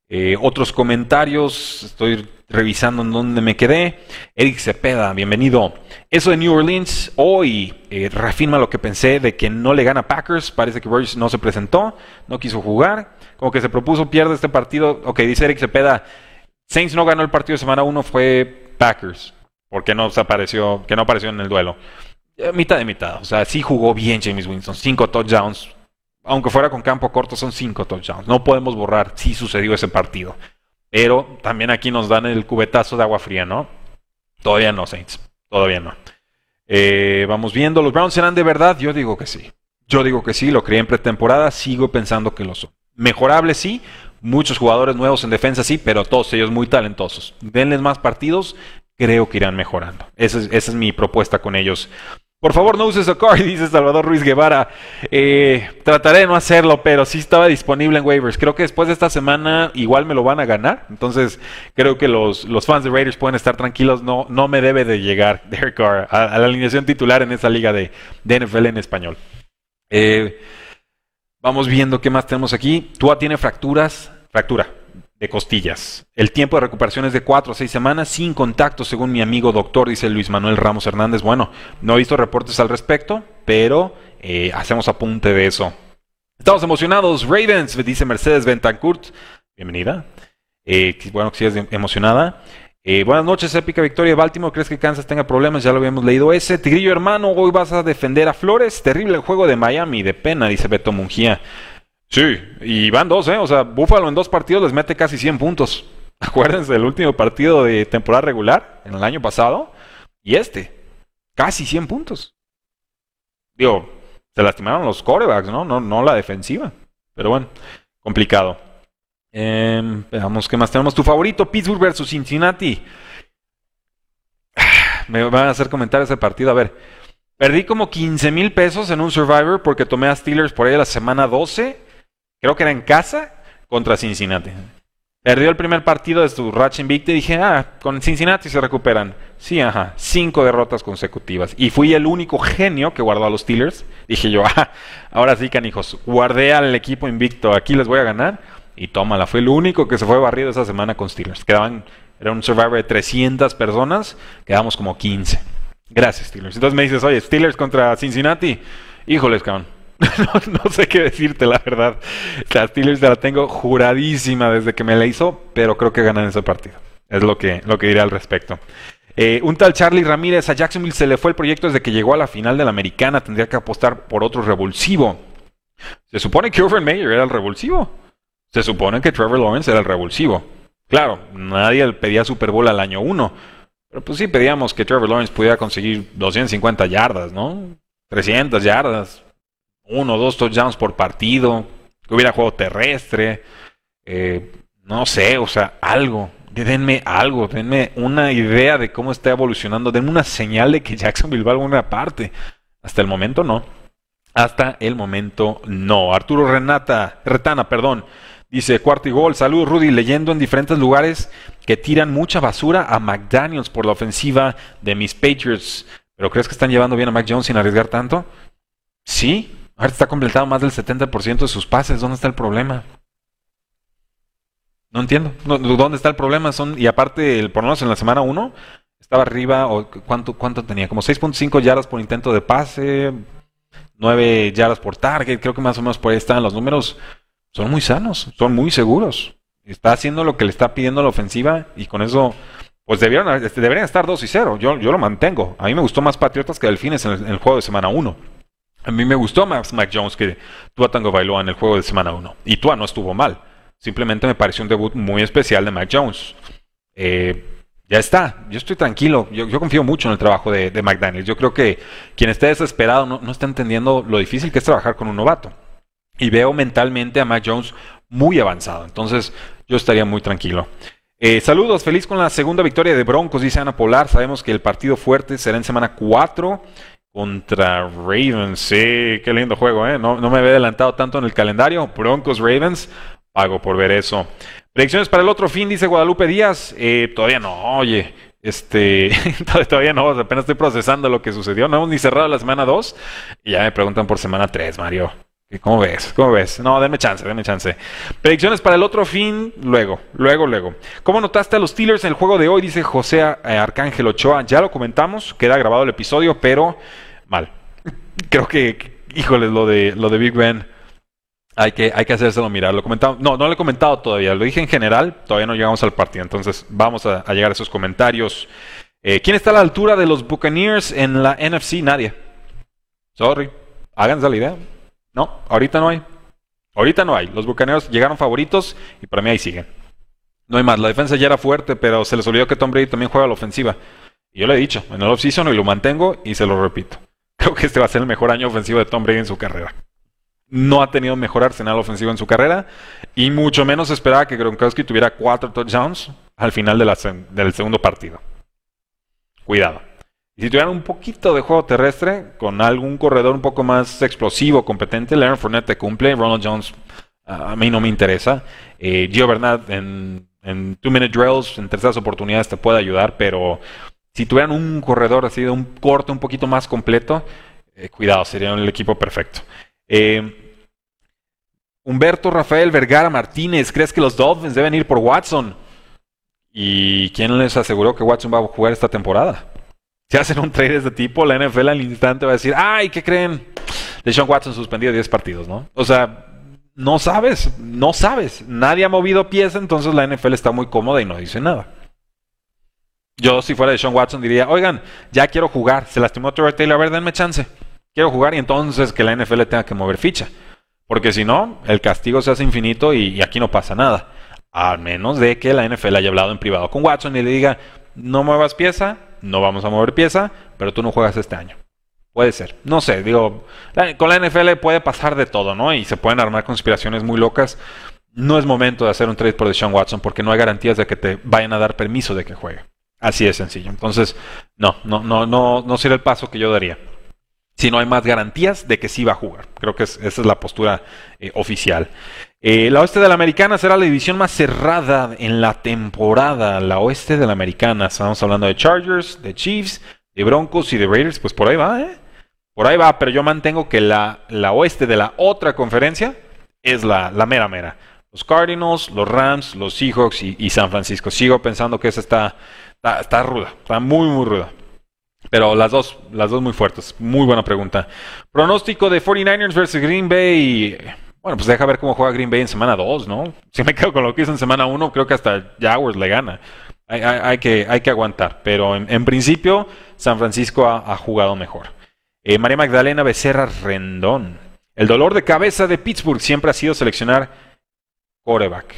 eh, otros comentarios. Estoy revisando en dónde me quedé. Eric Cepeda, bienvenido. Eso de New Orleans hoy eh, reafirma lo que pensé de que no le gana Packers. Parece que Burris no se presentó, no quiso jugar. Como que se propuso pierde este partido. Ok, dice Eric Cepeda. Saints no ganó el partido de semana 1, fue Packers. Porque no apareció, que no apareció en el duelo. Eh, mitad de mitad. O sea, sí jugó bien James Winston. Cinco touchdowns aunque fuera con campo corto, son cinco touchdowns. No podemos borrar si sucedió ese partido. Pero también aquí nos dan el cubetazo de agua fría, ¿no? Todavía no, Saints. Todavía no. Eh, vamos viendo, ¿los Browns serán de verdad? Yo digo que sí. Yo digo que sí, lo creí en pretemporada, sigo pensando que lo son. Mejorable sí, muchos jugadores nuevos en defensa sí, pero todos ellos muy talentosos. Denles más partidos, creo que irán mejorando. esa es mi propuesta con ellos. Por favor, no uses car, dice Salvador Ruiz Guevara. Eh, trataré de no hacerlo, pero sí estaba disponible en waivers. Creo que después de esta semana igual me lo van a ganar. Entonces, creo que los, los fans de Raiders pueden estar tranquilos. No, no me debe de llegar Derek Carr a, la alineación titular en esa liga de, de NFL en español. Eh, vamos viendo qué más tenemos aquí. Tua tiene fracturas. Fractura de costillas. El tiempo de recuperación es de 4 a 6 semanas sin contacto, según mi amigo doctor, dice Luis Manuel Ramos Hernández. Bueno, no he visto reportes al respecto, pero eh, hacemos apunte de eso. Estamos emocionados, Ravens, dice Mercedes Bentancourt. Bienvenida. Eh, bueno, que es emocionada. Eh, buenas noches, épica victoria de Baltimore. ¿Crees que Kansas tenga problemas? Ya lo habíamos leído ese. Tigrillo hermano, hoy vas a defender a Flores. Terrible el juego de Miami, de pena, dice Beto Mungía. Sí, y van dos, ¿eh? O sea, Buffalo en dos partidos les mete casi 100 puntos. Acuérdense del último partido de temporada regular, en el año pasado, y este, casi 100 puntos. Digo, se lastimaron los corebacks, ¿no? No, no la defensiva. Pero bueno, complicado. Em, veamos qué más tenemos. Tu favorito, Pittsburgh versus Cincinnati. Me van a hacer comentar ese partido. A ver, perdí como 15 mil pesos en un Survivor porque tomé a Steelers por ahí la semana 12 creo que era en casa contra Cincinnati. Perdió el primer partido de su racha invicta y dije, ah, con Cincinnati se recuperan. Sí, ajá, cinco derrotas consecutivas. Y fui el único genio que guardó a los Steelers. Dije yo, ah, ahora sí, canijos, guardé al equipo invicto, aquí les voy a ganar. y tómala. Fue el único que se fue barrido esa semana con Steelers. Quedaban, era un Survivor de 300 personas, quedamos como 15. Gracias, Steelers. Entonces me dices, oye, Steelers contra Cincinnati. Híjoles, cabrón. no, sé qué decirte, la verdad. La Steelers la tengo juradísima desde que me la hizo, pero creo que ganan ese partido. Es lo que, lo que diré al respecto. Eh, un tal Charlie Ramírez a Jacksonville se le fue el proyecto desde que llegó a la final de la americana. Tendría que apostar por otro revulsivo. Se supone que Urban Meyer era el revulsivo. Se supone que Trevor Lawrence era el revulsivo. Claro, nadie pedía Super Bowl al año 1. Pero pues sí pedíamos que Trevor Lawrence pudiera conseguir 250 yardas, ¿no? 300 yardas. Uno o dos touchdowns por partido. Que hubiera juego terrestre. Eh, no sé, o sea, algo. Denme algo, denme una idea de cómo está evolucionando. Denme una señal de que Jacksonville va a alguna parte. Hasta el momento no. Hasta el momento no. Arturo Renata, Retana, perdón. Dice cuarto y gol. Saludos, Rudy. Leyendo en diferentes lugares que tiran mucha basura a McDaniels por la ofensiva de mis Patriots. ¿Pero crees que están llevando bien a Mac Jones sin arriesgar tanto? Sí. Ahora está completado más del 70% de sus pases. ¿Dónde está el problema? No entiendo. ¿Dónde está el problema? Y aparte, el, por lo menos en la semana 1, estaba arriba, o ¿cuánto, cuánto tenía? Como 6.5 yardas por intento de pase, 9 yardas por target, creo que más o menos por ahí están los números son muy sanos, son muy seguros. Está haciendo lo que le está pidiendo la ofensiva y con eso, pues debieron, deberían estar 2 y 0. Yo, yo lo mantengo. A mí me gustó más Patriotas que Delfines en el, juego de semana 1. A mí me gustó más Mac Jones que Tua Tango Bailoa en el juego de semana 1. Y Tua no estuvo mal. Simplemente me pareció un debut muy especial de Mac Jones. Eh, ya está, yo estoy tranquilo. Yo, confío mucho en el trabajo de, de McDaniels. Yo creo que quien esté desesperado no, está entendiendo lo difícil que es trabajar con un novato y veo mentalmente a Mac Jones muy avanzado. Entonces yo estaría muy tranquilo. Eh, saludos, feliz con la segunda victoria de Broncos, dice Ana Polar. Sabemos que el partido fuerte será en semana 4 contra Ravens. Sí, qué lindo juego, ¿eh? No, me había adelantado tanto en el calendario. Broncos, Ravens, pago por ver eso. Predicciones para el otro fin, dice Guadalupe Díaz. Eh, todavía no, oye. Este, todavía no, apenas estoy procesando lo que sucedió. No hemos ni cerrado la semana 2 y ya me preguntan por semana 3, Mario. ¿Cómo ves? ¿Cómo ves? No, denme chance, denme chance. Predicciones para el otro fin, luego, luego, luego. ¿Cómo notaste a los Steelers en el juego de hoy? Dice José eh, Arcángel Ochoa. Ya lo comentamos, queda grabado el episodio, pero mal. Creo que, híjole, lo de, lo de Big Ben. Hay que, hay que hacérselo mirar. Lo comentamos. No, no lo he comentado todavía. Lo dije en general. Todavía no llegamos al partido. Entonces vamos a, llegar a esos comentarios. Eh, ¿Quién está a la altura de los Buccaneers en la NFC? Nadie. Sorry. Háganse la idea. No, ahorita no hay. Ahorita no hay. Los bucaneros llegaron favoritos y para mí ahí siguen. No hay más. La defensa ya era fuerte, pero se les olvidó que Tom Brady también juega la ofensiva. Y yo le he dicho en el offseason y lo mantengo y se lo repito. Creo que este va a ser el mejor año ofensivo de Tom Brady en su carrera. No ha tenido mejor arsenal ofensivo en su carrera y mucho menos esperaba que Gronkowski tuviera cuatro touchdowns al final del segundo partido. Cuidado. Y si tuvieran un poquito de juego terrestre, con algún corredor un poco más explosivo, competente, Leonard Fournette te cumple, Ronald Jones a mí no me interesa. Eh, Gio Bernard en, en two-minute drills, en terceras oportunidades te puede ayudar, pero si tuvieran un corredor así de un corte un poquito más completo, eh, cuidado, sería el equipo perfecto. Eh, Humberto Rafael Vergara Martínez, ¿crees que los Dolphins deben ir por Watson? ¿Y quién les aseguró que Watson va a jugar esta temporada? Si hacen un trade de este tipo, la NFL al instante va a decir, ay, ¿qué creen? Deshaun Watson suspendido 10 partidos, ¿no? O sea, no sabes, no sabes. Nadie ha movido pieza, entonces la NFL está muy cómoda y no dice nada. Yo, si fuera de Sean Watson, diría, oigan, ya quiero jugar. Se lastimó Trevor Taylor, a ver, denme chance. Quiero jugar y entonces que la NFL tenga que mover ficha. Porque si no, el castigo se hace infinito y, aquí no pasa nada. Al menos de que la NFL haya hablado en privado con Watson y le diga, no muevas pieza, no vamos a mover pieza, pero tú no juegas este año. Puede ser. No sé, digo, con la NFL puede pasar de todo, ¿no? Y se pueden armar conspiraciones muy locas. No es momento de hacer un trade por Deshaun Watson porque no hay garantías de que te vayan a dar permiso de que juegue. Así de sencillo. Entonces, no, no, no, no, no sería el paso que yo daría. Si no hay más garantías de que sí va a jugar. Creo que esa es la postura eh, oficial. Eh, la oeste de la americana será la división más cerrada en la temporada. La oeste de la americana. Estamos hablando de Chargers, de Chiefs, de Broncos y de Raiders. Pues por ahí va, ¿eh? Por ahí va, pero yo mantengo que la, la oeste de la otra conferencia es la, la mera mera. los Cardinals, los Rams, los Seahawks y, San Francisco. Sigo pensando que esa está, está, ruda, está muy, muy ruda. Pero las dos, las dos muy fuertes. Muy buena pregunta. Pronóstico de 49ers versus Green Bay. Bueno, pues deja ver cómo juega Green Bay en semana 2, ¿no? Si me quedo con lo que hizo en semana 1, creo que hasta Jaguars le gana. Hay, que, hay que aguantar. Pero en, principio, San Francisco ha, jugado mejor. Eh, María Magdalena Becerra Rendón. El dolor de cabeza de Pittsburgh siempre ha sido seleccionar coreback.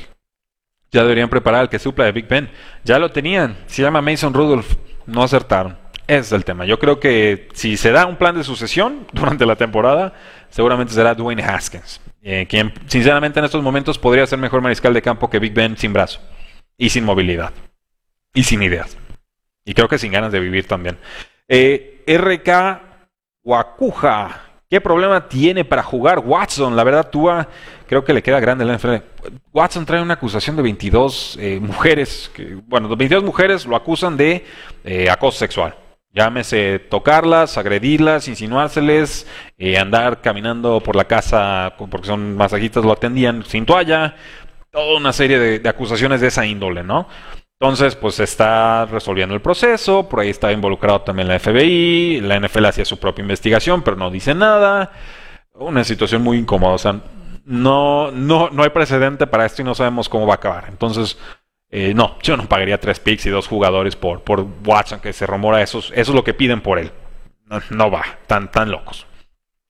Ya deberían preparar al que supla de Big Ben. Ya lo tenían. Se llama Mason Rudolph. No acertaron. Es el tema. Yo creo que si se da un plan de sucesión durante la temporada, seguramente será Dwayne Haskins. Eh, quien sinceramente en estos momentos podría ser mejor mariscal de campo que Big Ben sin brazo. Y sin movilidad. Y sin ideas. Y creo que sin ganas de vivir también. Eh, RK Wakuja. ¿Qué problema tiene para jugar Watson? La verdad, Tua creo que le queda grande la NFL. Watson trae una acusación de 22 eh, mujeres, que, bueno, 22 mujeres lo acusan de eh, acoso sexual. Llámese tocarlas, agredirlas, insinuárseles, eh, andar caminando por la casa, porque son masajistas, lo atendían sin toalla, toda una serie de, acusaciones de esa índole, ¿no? Entonces, pues se está resolviendo el proceso, por ahí está involucrado también la FBI, la NFL hacía su propia investigación, pero no dice nada. Una situación muy incómoda, o sea, no, no, no hay precedente para esto y no sabemos cómo va a acabar. Entonces, eh, no, yo no pagaría tres picks y dos jugadores por, por Watson, que se rumora eso, eso es lo que piden por él. No, va, tan, tan locos.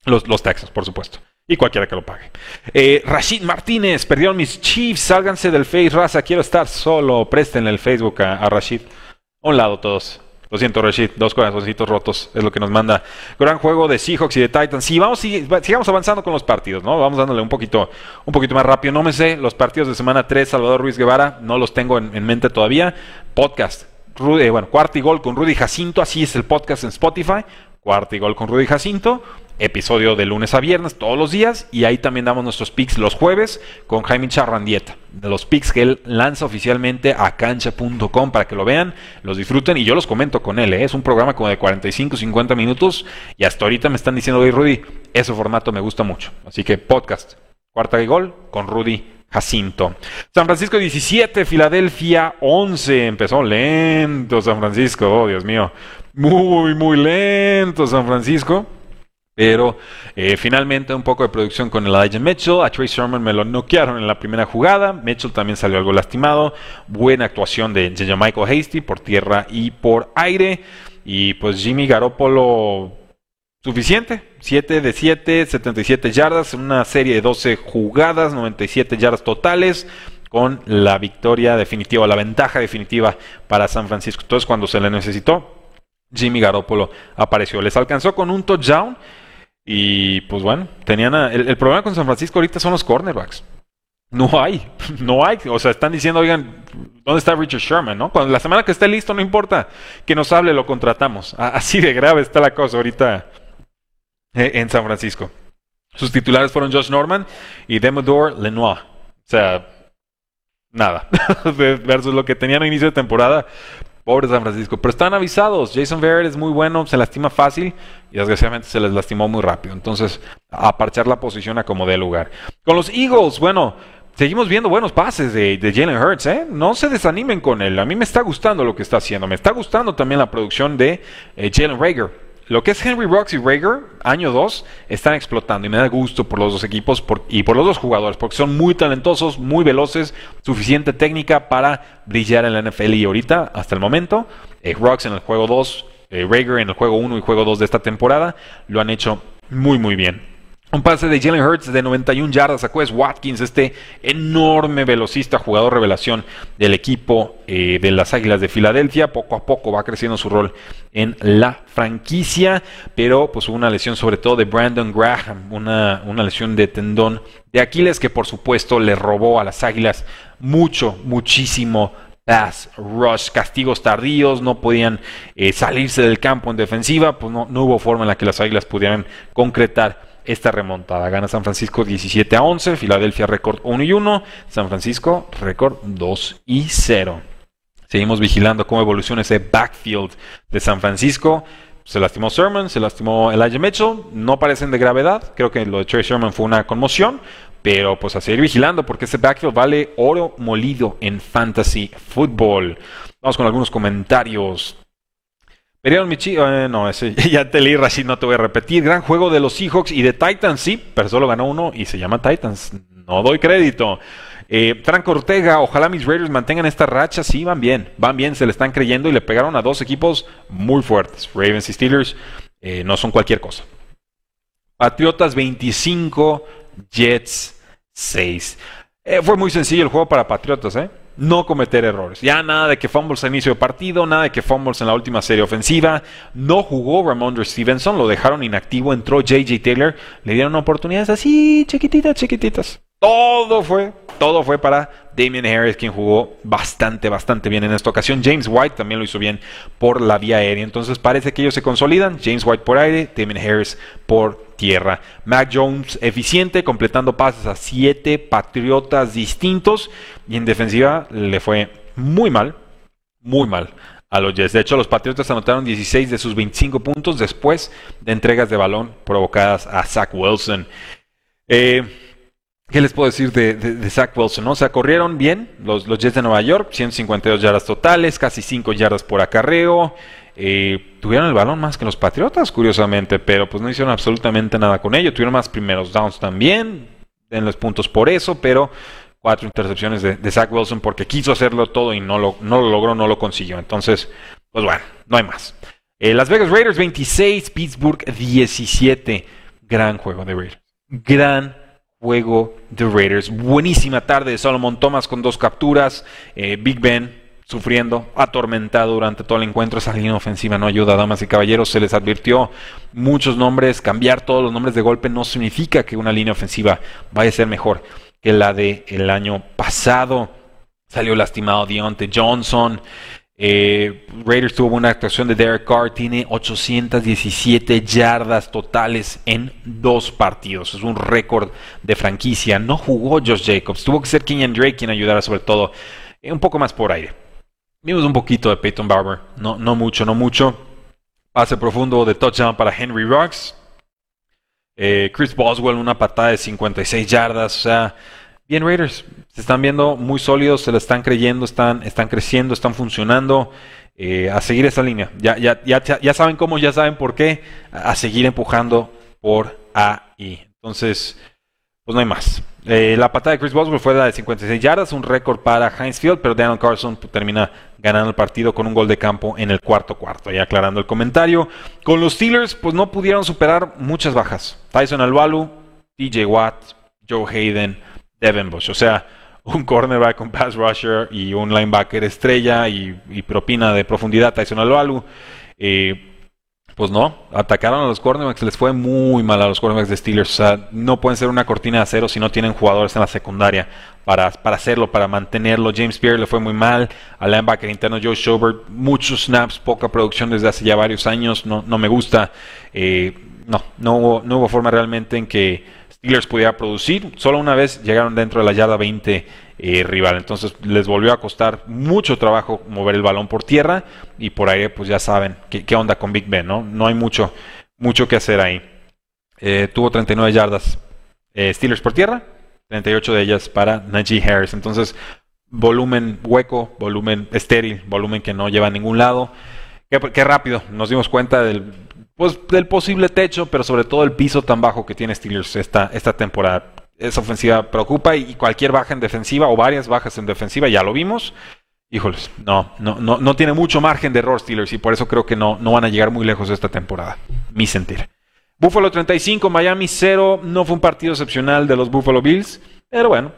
Los, los por supuesto. Y cualquiera que lo pague. Eh, Rashid Martínez, perdieron mis Chiefs, sálganse del Face, raza, quiero estar solo, préstenle el Facebook a, Rashid. A un lado todos. Lo siento, Rashid, dos corazoncitos rotos es lo que nos manda. Gran juego de Seahawks y de Titans. Sí, vamos, sigamos avanzando con los partidos, ¿no? Vamos dándole un poquito, un poquito más rápido. No me sé los partidos de semana 3, Salvador Ruiz Guevara, no los tengo en, mente todavía. Podcast, Rudy, bueno, cuarto y gol con Rudy Jacinto, así es el podcast en Spotify. Cuarto y gol con Rudy Jacinto episodio de lunes a viernes, todos los días, y ahí también damos nuestros picks los jueves con Jaime Charrandieta, de los picks que él lanza oficialmente a cancha.com para que lo vean, los disfruten y yo los comento con él, ¿eh? es un programa como de 45, 50 minutos y hasta ahorita me están diciendo, oye Rudy, ese formato me gusta mucho, así que podcast, cuarta y gol con Rudy Jacinto. San Francisco 17, Filadelfia 11. Empezó lento San Francisco, oh Dios mío. Muy, muy lento San Francisco. Pero eh, finalmente un poco de producción con Elijah Mitchell. A Trey Sermon me lo noquearon en la primera jugada. Mitchell también salió algo lastimado. Buena actuación de J. Michael Hasty por tierra y por aire. Y pues Jimmy Garoppolo suficiente. 7 de 7, 77 yardas en una serie de 12 jugadas, 97 yardas totales con la victoria definitiva, la ventaja definitiva para San Francisco. Entonces cuando se le necesitó, Jimmy Garoppolo apareció. Les alcanzó con un touchdown y pues bueno, tenían el, problema con San Francisco ahorita son los cornerbacks. No hay, no hay. O sea, están diciendo, oigan, ¿dónde está Richard Sherman? ¿no? Cuando la semana que esté listo, no importa que nos hable, lo contratamos. Así de grave está la cosa ahorita eh, en San Francisco. Sus titulares fueron Josh Norman y Demodore Lenoir. O sea, nada. Versus lo que tenían a inicio de temporada. Pobre San Francisco. Pero están avisados. Jason Verrett es muy bueno, se lastima fácil y desgraciadamente se les lastimó muy rápido. Entonces, a parchar la posición a como lugar. Con los Eagles, bueno, seguimos viendo buenos pases de, Jalen Hurts, ¿eh? No se desanimen con él. A mí me está gustando lo que está haciendo. Me está gustando también la producción de eh, Jalen Rager. Lo que es Henry Rocks y Rager, año 2, están explotando y me da gusto por los dos equipos y por los dos jugadores, porque son muy talentosos, muy veloces, suficiente técnica para brillar en la NFL. Y ahorita, hasta el momento, eh, Rocks en el juego 2, eh, Rager en el juego 1 y juego 2 de esta temporada, lo han hecho muy, muy bien. Un pase de Jalen Hurts de 91 yardas a Watkins, este enorme velocista, jugador revelación del equipo eh, de las Águilas de Filadelfia. Poco a poco va creciendo su rol en la franquicia, pero pues hubo una lesión sobre todo de Brandon Graham, una, una lesión de tendón de Aquiles que por supuesto le robó a las Águilas mucho, muchísimo pass rush, castigos tardíos, no podían eh, salirse del campo en defensiva, pues no, no hubo forma en la que las Águilas pudieran concretar esta remontada. Gana San Francisco 17 a 11, Filadelfia récord 1 y 1, San Francisco récord 2 y 0. Seguimos vigilando cómo evoluciona ese backfield de San Francisco. Se lastimó Sherman, se lastimó Elijah Mitchell, no parecen de gravedad, creo que lo de Trey Sherman fue una conmoción, Pero pues a seguir vigilando porque ese backfield vale oro molido en fantasy football. Vamos con algunos comentarios. Perdieron mi eh, no, ese ya te leí, Rashid, no te voy a repetir. Gran juego de los Seahawks y de Titans, sí, pero solo ganó uno y se llama Titans. No doy crédito. Eh, Franco Ortega, ojalá mis Raiders mantengan esta racha. Sí, van bien, van bien, se le están creyendo y le pegaron a dos equipos muy fuertes. Ravens y Steelers eh, no son cualquier cosa. Patriotas 25, Jets 6. Eh, fue muy sencillo el juego para Patriotas, ¿eh? No cometer errores. Ya nada de que fumbles a inicio de partido, nada de que fumbles en la última serie ofensiva. No jugó Ramondre Stevenson, lo dejaron inactivo, entró JJ Taylor, le dieron oportunidades así, chiquititas, chiquititas. Todo fue, todo fue para Damien Harris, quien jugó bastante, bastante bien en esta ocasión. James White también lo hizo bien por la vía aérea. Entonces parece que ellos se consolidan. James White por aire, Damien Harris por tierra. Mac Jones eficiente, completando pases a siete patriotas distintos. Y en defensiva le fue muy mal, muy mal a los Jets. De hecho, los Patriotas anotaron 16 de sus 25 puntos después de entregas de balón provocadas a Zach Wilson. Eh, ¿Qué les puedo decir de, Zach Wilson? O sea, corrieron bien los, los, Jets de Nueva York, 152 yardas totales, casi 5 yardas por acarreo. Eh, tuvieron el balón más que los Patriotas, curiosamente, pero pues no hicieron absolutamente nada con ello. Tuvieron más primeros downs también, en los puntos por eso, pero cuatro intercepciones de, Zach Wilson porque quiso hacerlo todo y no lo, no lo logró, no lo consiguió. Entonces, pues bueno, no hay más. Eh, Las Vegas Raiders 26, Pittsburgh 17. Gran juego de Raiders. Gran juego de Raiders. Buenísima tarde de Solomon Thomas con dos capturas. Eh, Big Ben sufriendo, atormentado durante todo el encuentro. Esa línea ofensiva no ayuda, damas y caballeros. Se les advirtió muchos nombres. Cambiar todos los nombres de golpe no significa que una línea ofensiva vaya a ser mejor que la del el año pasado. Salió lastimado Deontay Johnson. Eh, Raiders tuvo una actuación de Derek Carr, tiene 817 yardas totales en dos partidos. Es un récord de franquicia. No jugó Josh Jacobs, tuvo que ser Kenyan Drake quien ayudara sobre todo eh, un poco más por aire. Vimos un poquito de Peyton Barber, no, no mucho, no mucho. Pase profundo de touchdown para Henry Rocks. Eh, Chris Boswell, una patada de 56 yardas. O sea, bien Raiders, se están viendo muy sólidos, se la están creyendo, están, están creciendo, están funcionando. Eh, a seguir esa línea. Ya, ya, ya, ya saben cómo, ya saben por qué. A seguir empujando por ahí. Entonces, pues no hay más. Eh, la patada de Chris Boswell fue la de 56 yardas, un récord para Heinz Field, pero Daniel Carson termina ganando el partido con un gol de campo en el cuarto cuarto. Y aclarando el comentario, con los Steelers, pues no pudieron superar muchas bajas. Tyson Albalu, TJ Watt, Joe Hayden, Devin Bush. O sea, un cornerback, un pass rusher y un linebacker estrella y, propina de profundidad Tyson Albalu. Eh, pues no, atacaron a los cornerbacks, les fue muy mal a los cornerbacks de Steelers. O sea, no pueden ser una cortina de acero si no tienen jugadores en la secundaria para, para hacerlo, para mantenerlo. James Pierre le fue muy mal. Al linebacker interno Joe Schobert, muchos snaps, poca producción desde hace ya varios años. No, no me gusta. Eh, no, no no hubo forma realmente en que Steelers pudiera producir. Solo una vez llegaron dentro de la yarda 20 eh, rival. Entonces les volvió a costar mucho trabajo mover el balón por tierra y por aire pues ya saben qué, onda con Big Ben, ¿no? No hay mucho, mucho que hacer ahí. Eh, tuvo 39 yardas eh, Steelers por tierra, 38 de ellas para Najee Harris. Entonces volumen hueco, volumen estéril, volumen que no lleva a ningún lado. Qué, rápido nos dimos cuenta del, pues, del posible techo, pero sobre todo el piso tan bajo que tiene Steelers esta, esta temporada esa ofensiva preocupa y cualquier baja en defensiva o varias bajas en defensiva, ya lo vimos. Híjoles, no, no, no, no tiene mucho margen de error Steelers y por eso creo que no, no van a llegar muy lejos esta temporada. Mi sentir. Buffalo 35, Miami 0. No fue un partido excepcional de los Buffalo Bills, pero bueno,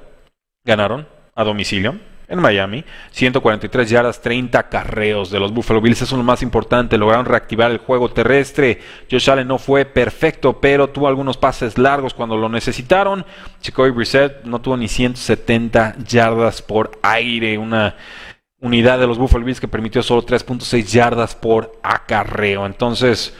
ganaron a domicilio en Miami. 143 yardas, 30 carreos de los Buffalo Bills. Eso es lo más importante. Lograron reactivar el juego terrestre. Josh Allen no fue perfecto, pero tuvo algunos pases largos cuando lo necesitaron. Chico Brissett no tuvo ni 170 yardas por aire. Una unidad de los Buffalo Bills que permitió solo 3.6 yardas por acarreo. Entonces,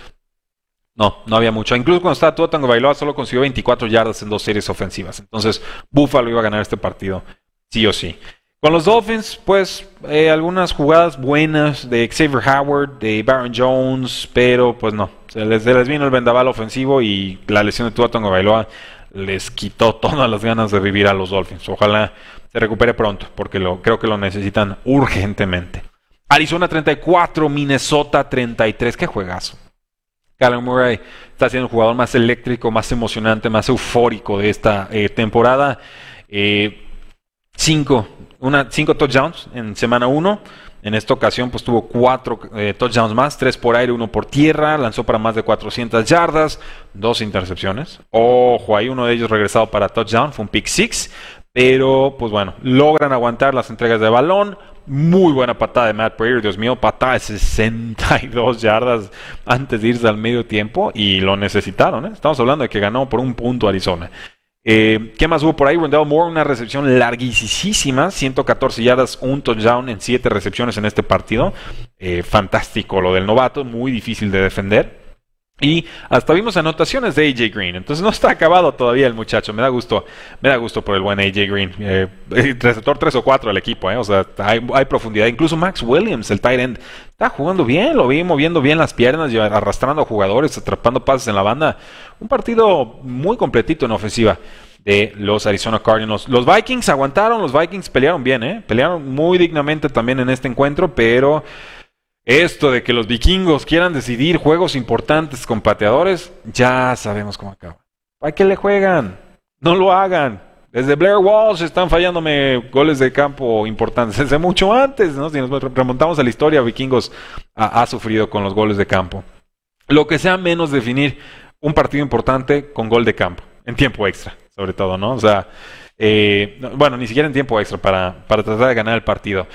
no, no había mucho. Incluso cuando estaba todo Tango Bailoa, solo consiguió 24 yardas en dos series ofensivas. Entonces, Buffalo iba a ganar este partido, sí o sí. Con los Dolphins, pues eh, algunas jugadas buenas de Xavier Howard, de Baron Jones, pero pues no, se les, vino el vendaval ofensivo y la lesión de Tua Tonga Bailoa les quitó todas las ganas de vivir a los Dolphins. Ojalá se recupere pronto, porque lo, creo que lo necesitan urgentemente. Arizona 34, Minnesota 33. Qué juegazo. Callum Murray está siendo el jugador más eléctrico, más emocionante, más eufórico de esta eh, temporada. Eh, cinco, una, cinco touchdowns en semana 1. En esta ocasión, pues tuvo cuatro eh, touchdowns más, tres por aire, uno por tierra, lanzó para más de 400 yardas, dos intercepciones. Ojo, ahí uno de ellos regresado para touchdown, fue un pick six, pero pues bueno, logran aguantar las entregas de balón. Muy buena patada de Matt Prater, Dios mío, patada de 62 yardas antes de irse al medio tiempo y lo necesitaron. ¿eh? Estamos hablando de que ganó por un punto Arizona. Eh, ¿Qué más hubo por ahí? Wendell Moore, una recepción larguísima, 114 yardas, un touchdown en 7 recepciones en este partido. Eh, fantástico lo del novato, muy difícil de defender. Y hasta vimos anotaciones de AJ Green. Entonces no está acabado todavía el muchacho. Me da gusto, me da gusto por el buen AJ Green. Eh, receptor 3 o 4 al equipo, eh. O sea, hay, profundidad. Incluso Max Williams, el tight end, está jugando bien. Lo vi moviendo bien las piernas, arrastrando a jugadores, atrapando pases en la banda. Un partido muy completito en ofensiva de los Arizona Cardinals. Los Vikings aguantaron, los Vikings pelearon bien, ¿eh? Pelearon muy dignamente también en este encuentro, pero esto de que los vikingos quieran decidir juegos importantes con pateadores, ya sabemos cómo acaba. ¿Para qué le juegan? No lo hagan. Desde Blair Walsh están fallándome goles de campo importantes. Desde mucho antes, ¿no? Si nos remontamos a la historia, vikingos ha, sufrido con los goles de campo. Lo que sea menos definir un partido importante con gol de campo, en tiempo extra, sobre todo, ¿no? O sea, eh, bueno, ni siquiera en tiempo extra para, para tratar de ganar el partido.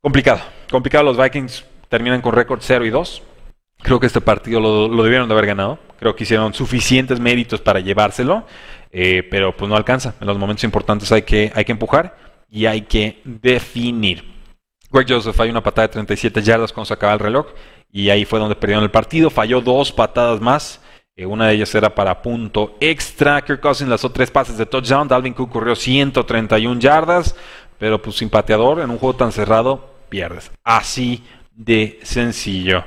Complicado, complicado los Vikings terminan con récord 0 y 2. Creo que este partido lo, debieron de haber ganado. Creo que hicieron suficientes méritos para llevárselo, eh, pero pues no alcanza. En los momentos importantes hay que, hay que empujar y hay que definir. Greg Joseph hay una patada de 37 yardas cuando se acaba el reloj y ahí fue donde perdieron el partido. Falló dos patadas más. Eh, una de ellas era para punto extra. Kirk Cousins lanzó tres pases de touchdown. Dalvin Cook corrió 131 yardas. Pero pues sin pateador en un juego tan cerrado pierdes. Así de sencillo.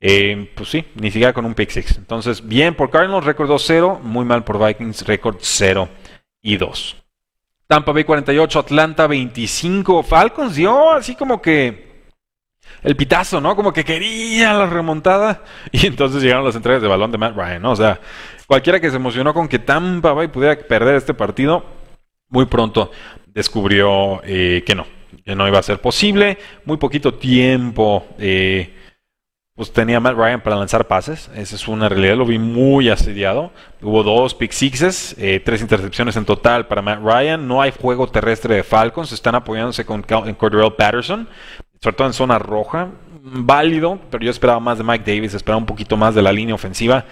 Eh, pues sí, ni siquiera con un pick six. Entonces, bien por Cardinals, récord 2-0. Muy mal por Vikings, récord 0 y 2. Tampa Bay 48, Atlanta 25. Falcons dio así como que el pitazo, ¿no? Como que quería la remontada. Y entonces llegaron las entregas de balón de Matt Ryan, ¿no? O sea, cualquiera que se emocionó con que Tampa Bay pudiera perder este partido, muy pronto descubrió eh, que no no iba a ser posible. Muy poquito tiempo. Eh, pues tenía Matt Ryan para lanzar pases. Esa es una realidad. Lo vi muy asediado. Hubo dos pick sixes, eh, tres intercepciones en total para Matt Ryan. No hay juego terrestre de Falcons. Están apoyándose con Cordell Patterson, sobre todo en zona roja. Válido, pero yo esperaba más de Mike Davis. Esperaba un poquito más de la línea ofensiva.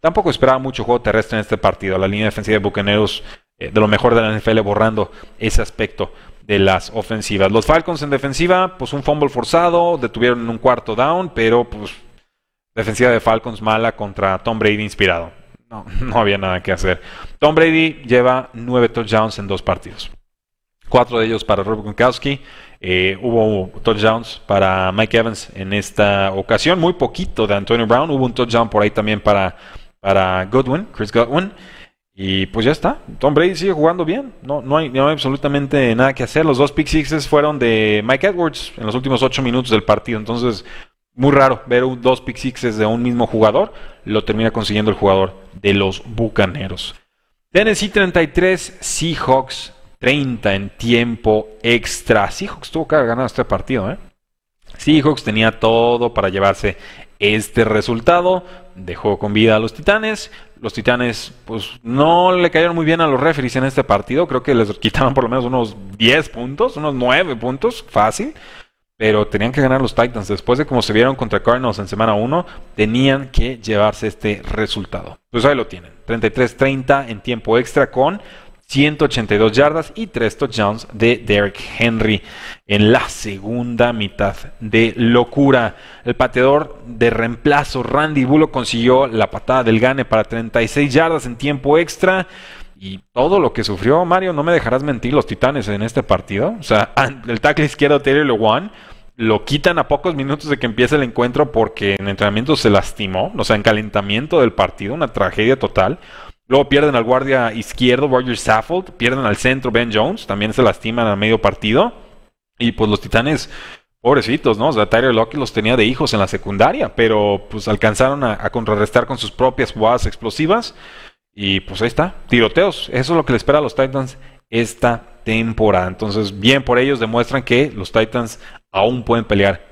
Tampoco esperaba mucho juego terrestre en este partido. La línea defensiva de Bucaneros, eh, de lo mejor de la NFL, borrando ese aspecto de las ofensivas. Los Falcons en defensiva, pues un fumble forzado, detuvieron un cuarto down, pero pues defensiva de Falcons mala contra Tom Brady inspirado. No, no había nada que hacer. Tom Brady lleva nueve touchdowns en dos partidos. Cuatro de ellos para Rob Gronkowski. Eh, hubo touchdowns para Mike Evans en esta ocasión. Muy poquito de Antonio Brown. Hubo un touchdown por ahí también para, para Godwin, Chris Godwin. Y pues ya está. Tom Brady sigue jugando bien. No, no, hay, no hay absolutamente nada que hacer. Los dos pick sixes fueron de Mike Edwards en los últimos ocho minutos del partido. Entonces, muy raro ver dos pick sixes de un mismo jugador. Lo termina consiguiendo el jugador de los Bucaneros. Tennessee 33, Seahawks 30 en tiempo extra. Seahawks tuvo que haber ganado este partido. ¿eh? Seahawks tenía todo para llevarse este resultado. Dejó con vida a los Titanes. Los Titanes, pues no le cayeron muy bien a los referees en este partido. Creo que les quitaban por lo menos unos 10 puntos, unos 9 puntos, fácil. Pero tenían que ganar los Titans. Después de cómo se vieron contra Cardinals en semana 1, tenían que llevarse este resultado. Pues ahí lo tienen. 33-30 en tiempo extra con 182 yardas y 3 touchdowns de Derek Henry en la segunda mitad de locura. El pateador de reemplazo Randy Bullock consiguió la patada del gane para 36 yardas en tiempo extra. Y todo lo que sufrió Mario, no me dejarás mentir, los Titanes en este partido. O sea, el tackle izquierdo Terry Lewan lo quitan a pocos minutos de que empiece el encuentro porque en entrenamiento se lastimó, o sea, en calentamiento del partido, una tragedia total. Luego pierden al guardia izquierdo, Roger Saffold. Pierden al centro, Ben Jones. También se lastiman a medio partido. Y pues los Titanes, pobrecitos, ¿no? O sea, Tyler Lockett los tenía de hijos en la secundaria. Pero pues alcanzaron a, contrarrestar con sus propias jugadas explosivas. Y pues ahí está, tiroteos. Eso es lo que le espera a los Titans esta temporada. Entonces, bien por ellos, demuestran que los Titans aún pueden pelear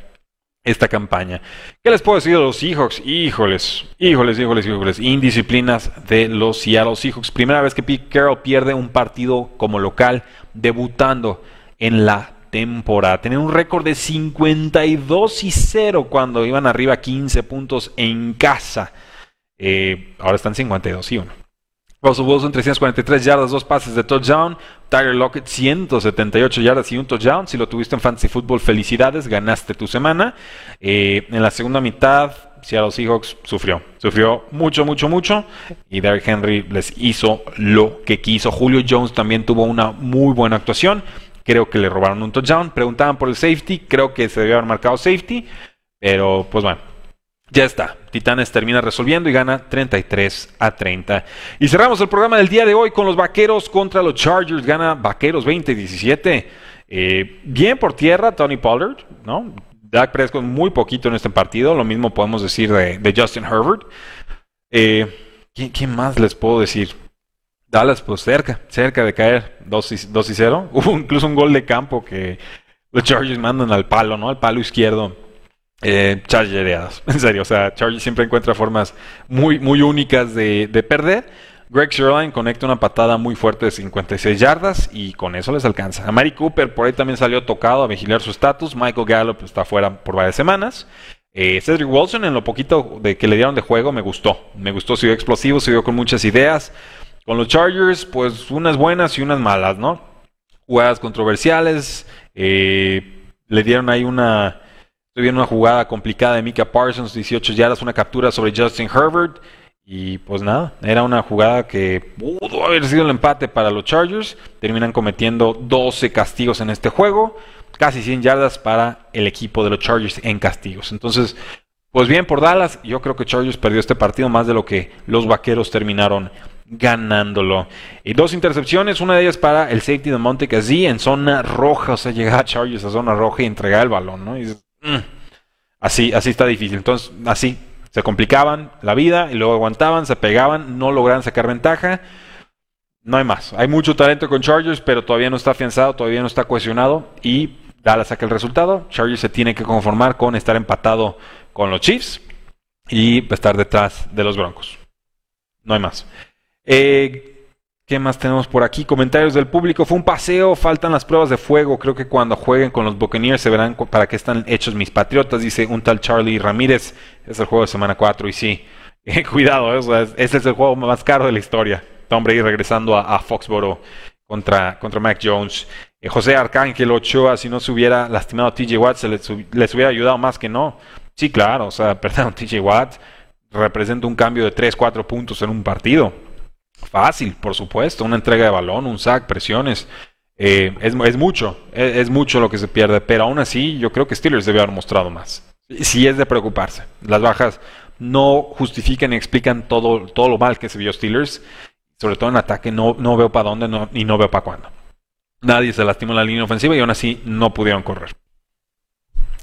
esta campaña. ¿Qué les puedo decir de los Seahawks? Híjoles, híjoles, híjoles, híjoles. Indisciplinas de los Seattle Seahawks. Primera vez que Pete Carroll pierde un partido como local, debutando en la temporada. Tenían un récord de 52 y 0 cuando iban arriba 15 puntos en casa. Eh, ahora están 52 y 1. Russell Wilson 343 yardas, dos pases de touchdown. Tyler Lockett 178 yardas y un touchdown. Si lo tuviste en Fantasy Football, felicidades, ganaste tu semana. Eh, en la segunda mitad, Seattle Seahawks sufrió. Sufrió mucho, mucho, mucho. Y Derrick Henry les hizo lo que quiso. Julio Jones también tuvo una muy buena actuación. Creo que le robaron un touchdown. Preguntaban por el safety. Creo que se debió haber marcado safety. Pero pues bueno, ya está. Titanes termina resolviendo y gana 33 a 30. Y cerramos el programa del día de hoy con los Vaqueros contra los Chargers. Gana Vaqueros 20-17. Eh, bien por tierra, Tony Pollard, ¿no? Dak Prescott muy poquito en este partido. Lo mismo podemos decir de, Justin Herbert. Eh, ¿quién, más les puedo decir? Dallas, pues cerca, cerca de caer 2 y, 2 y 0. Hubo incluso un gol de campo que los Chargers mandan al palo, ¿no? Al palo izquierdo eh, chargereadas. En serio, o sea, Chargers siempre encuentra formas muy, muy únicas de, perder. Greg Sherline conecta una patada muy fuerte de 56 yardas y con eso les alcanza. A Mari Cooper por ahí también salió tocado a vigilar su estatus. Michael Gallup está fuera por varias semanas. Eh, Cedric Wilson en lo poquito de que le dieron de juego me gustó. Me gustó, siguió explosivo, siguió con muchas ideas. Con los Chargers, pues unas buenas y unas malas, ¿no? Jugadas controversiales. Eh, le dieron ahí una Viendo una jugada complicada de Mika Parsons, 18 yardas, una captura sobre Justin Herbert. Y pues nada, era una jugada que pudo haber sido el empate para los Chargers. Terminan cometiendo 12 castigos en este juego. Casi 100 yardas para el equipo de los Chargers en castigos. Entonces, pues bien por Dallas. Yo creo que Chargers perdió este partido más de lo que los Vaqueros terminaron ganándolo. Y dos intercepciones, una de ellas para el safety de Monte en zona roja. O sea, llegaba Chargers a zona roja y entregaba el balón, ¿no? Y Mm. Así, así está difícil. Entonces, así, se complicaban la vida y luego aguantaban, se pegaban, no lograban sacar ventaja. No hay más. Hay mucho talento con Chargers, pero todavía no está afianzado, todavía no está cohesionado y Dallas saca el resultado. Chargers se tiene que conformar con estar empatado con los Chiefs y estar detrás de los Broncos. No hay más. Eh, ¿Qué más tenemos por aquí? Comentarios del público. Fue un paseo, faltan las pruebas de fuego. Creo que cuando jueguen con los Buccaneers se verán para qué están hechos mis patriotas. Dice un tal Charlie Ramírez. Es el juego de semana 4 y sí. Eh, cuidado, eh, ese es el juego más caro de la historia. Tom Brady regresando a, Foxboro contra, contra Mac Jones. Eh, José Arcángel Ochoa, si no se hubiera lastimado TJ Watt, se les, hubiera ayudado más que no. Sí, claro, o sea, perdón, TJ Watt representa un cambio de 3, 4 puntos en un partido Fácil, por supuesto. Una entrega de balón, un sack, presiones. Eh, es, mucho, es, mucho lo que se pierde, pero aún así yo creo que Steelers debe haber mostrado más. Si es de preocuparse. Las bajas no justifican y explican todo, todo lo mal que se vio Steelers. Sobre todo en ataque, no, no veo para dónde y no veo para cuándo. Nadie se lastimó en la línea ofensiva y aún así no pudieron correr.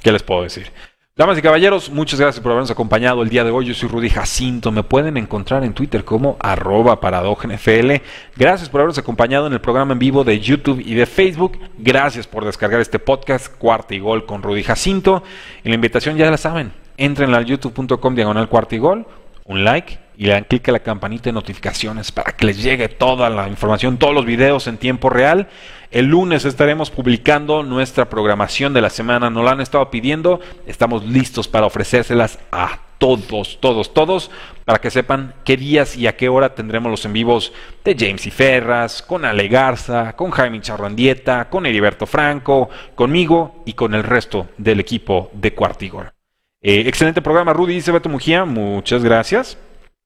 ¿Qué les puedo decir? Damas y caballeros, muchas gracias por habernos acompañado el día de hoy. Yo soy Rudy Jacinto. Me pueden encontrar en Twitter como arroba. Gracias por habernos acompañado en el programa en vivo de YouTube y de Facebook. Gracias por descargar este podcast, Cuarta y Gol con Rudy Jacinto. Y la invitación ya la saben. Entren al youtube.com diagonal cuarta y gol, un like y le dan clic a la campanita de notificaciones para que les llegue toda la información, todos los videos en tiempo real. El lunes estaremos publicando nuestra programación de la semana. Nos la han estado pidiendo. Estamos listos para ofrecérselas a todos, todos, todos, para que sepan qué días y a qué hora tendremos los en vivos de James y Ferras, con Ale Garza, con Jaime Charrandieta, con Heriberto Franco, conmigo y con el resto del equipo de Cuartigor. Eh, excelente programa, Rudy, dice Beto Mujía. Muchas gracias.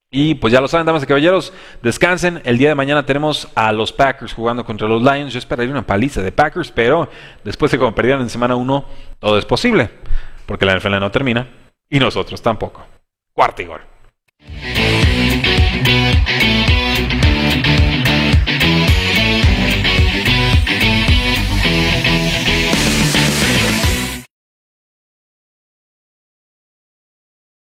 Y pues ya lo saben, damas y caballeros, descansen. El día de mañana tenemos a los Packers jugando contra los Lions. Yo esperaría una paliza de Packers, pero después de como perdieron en semana 1, todo es posible. Porque la NFL no termina y nosotros tampoco. Cuarto y gol.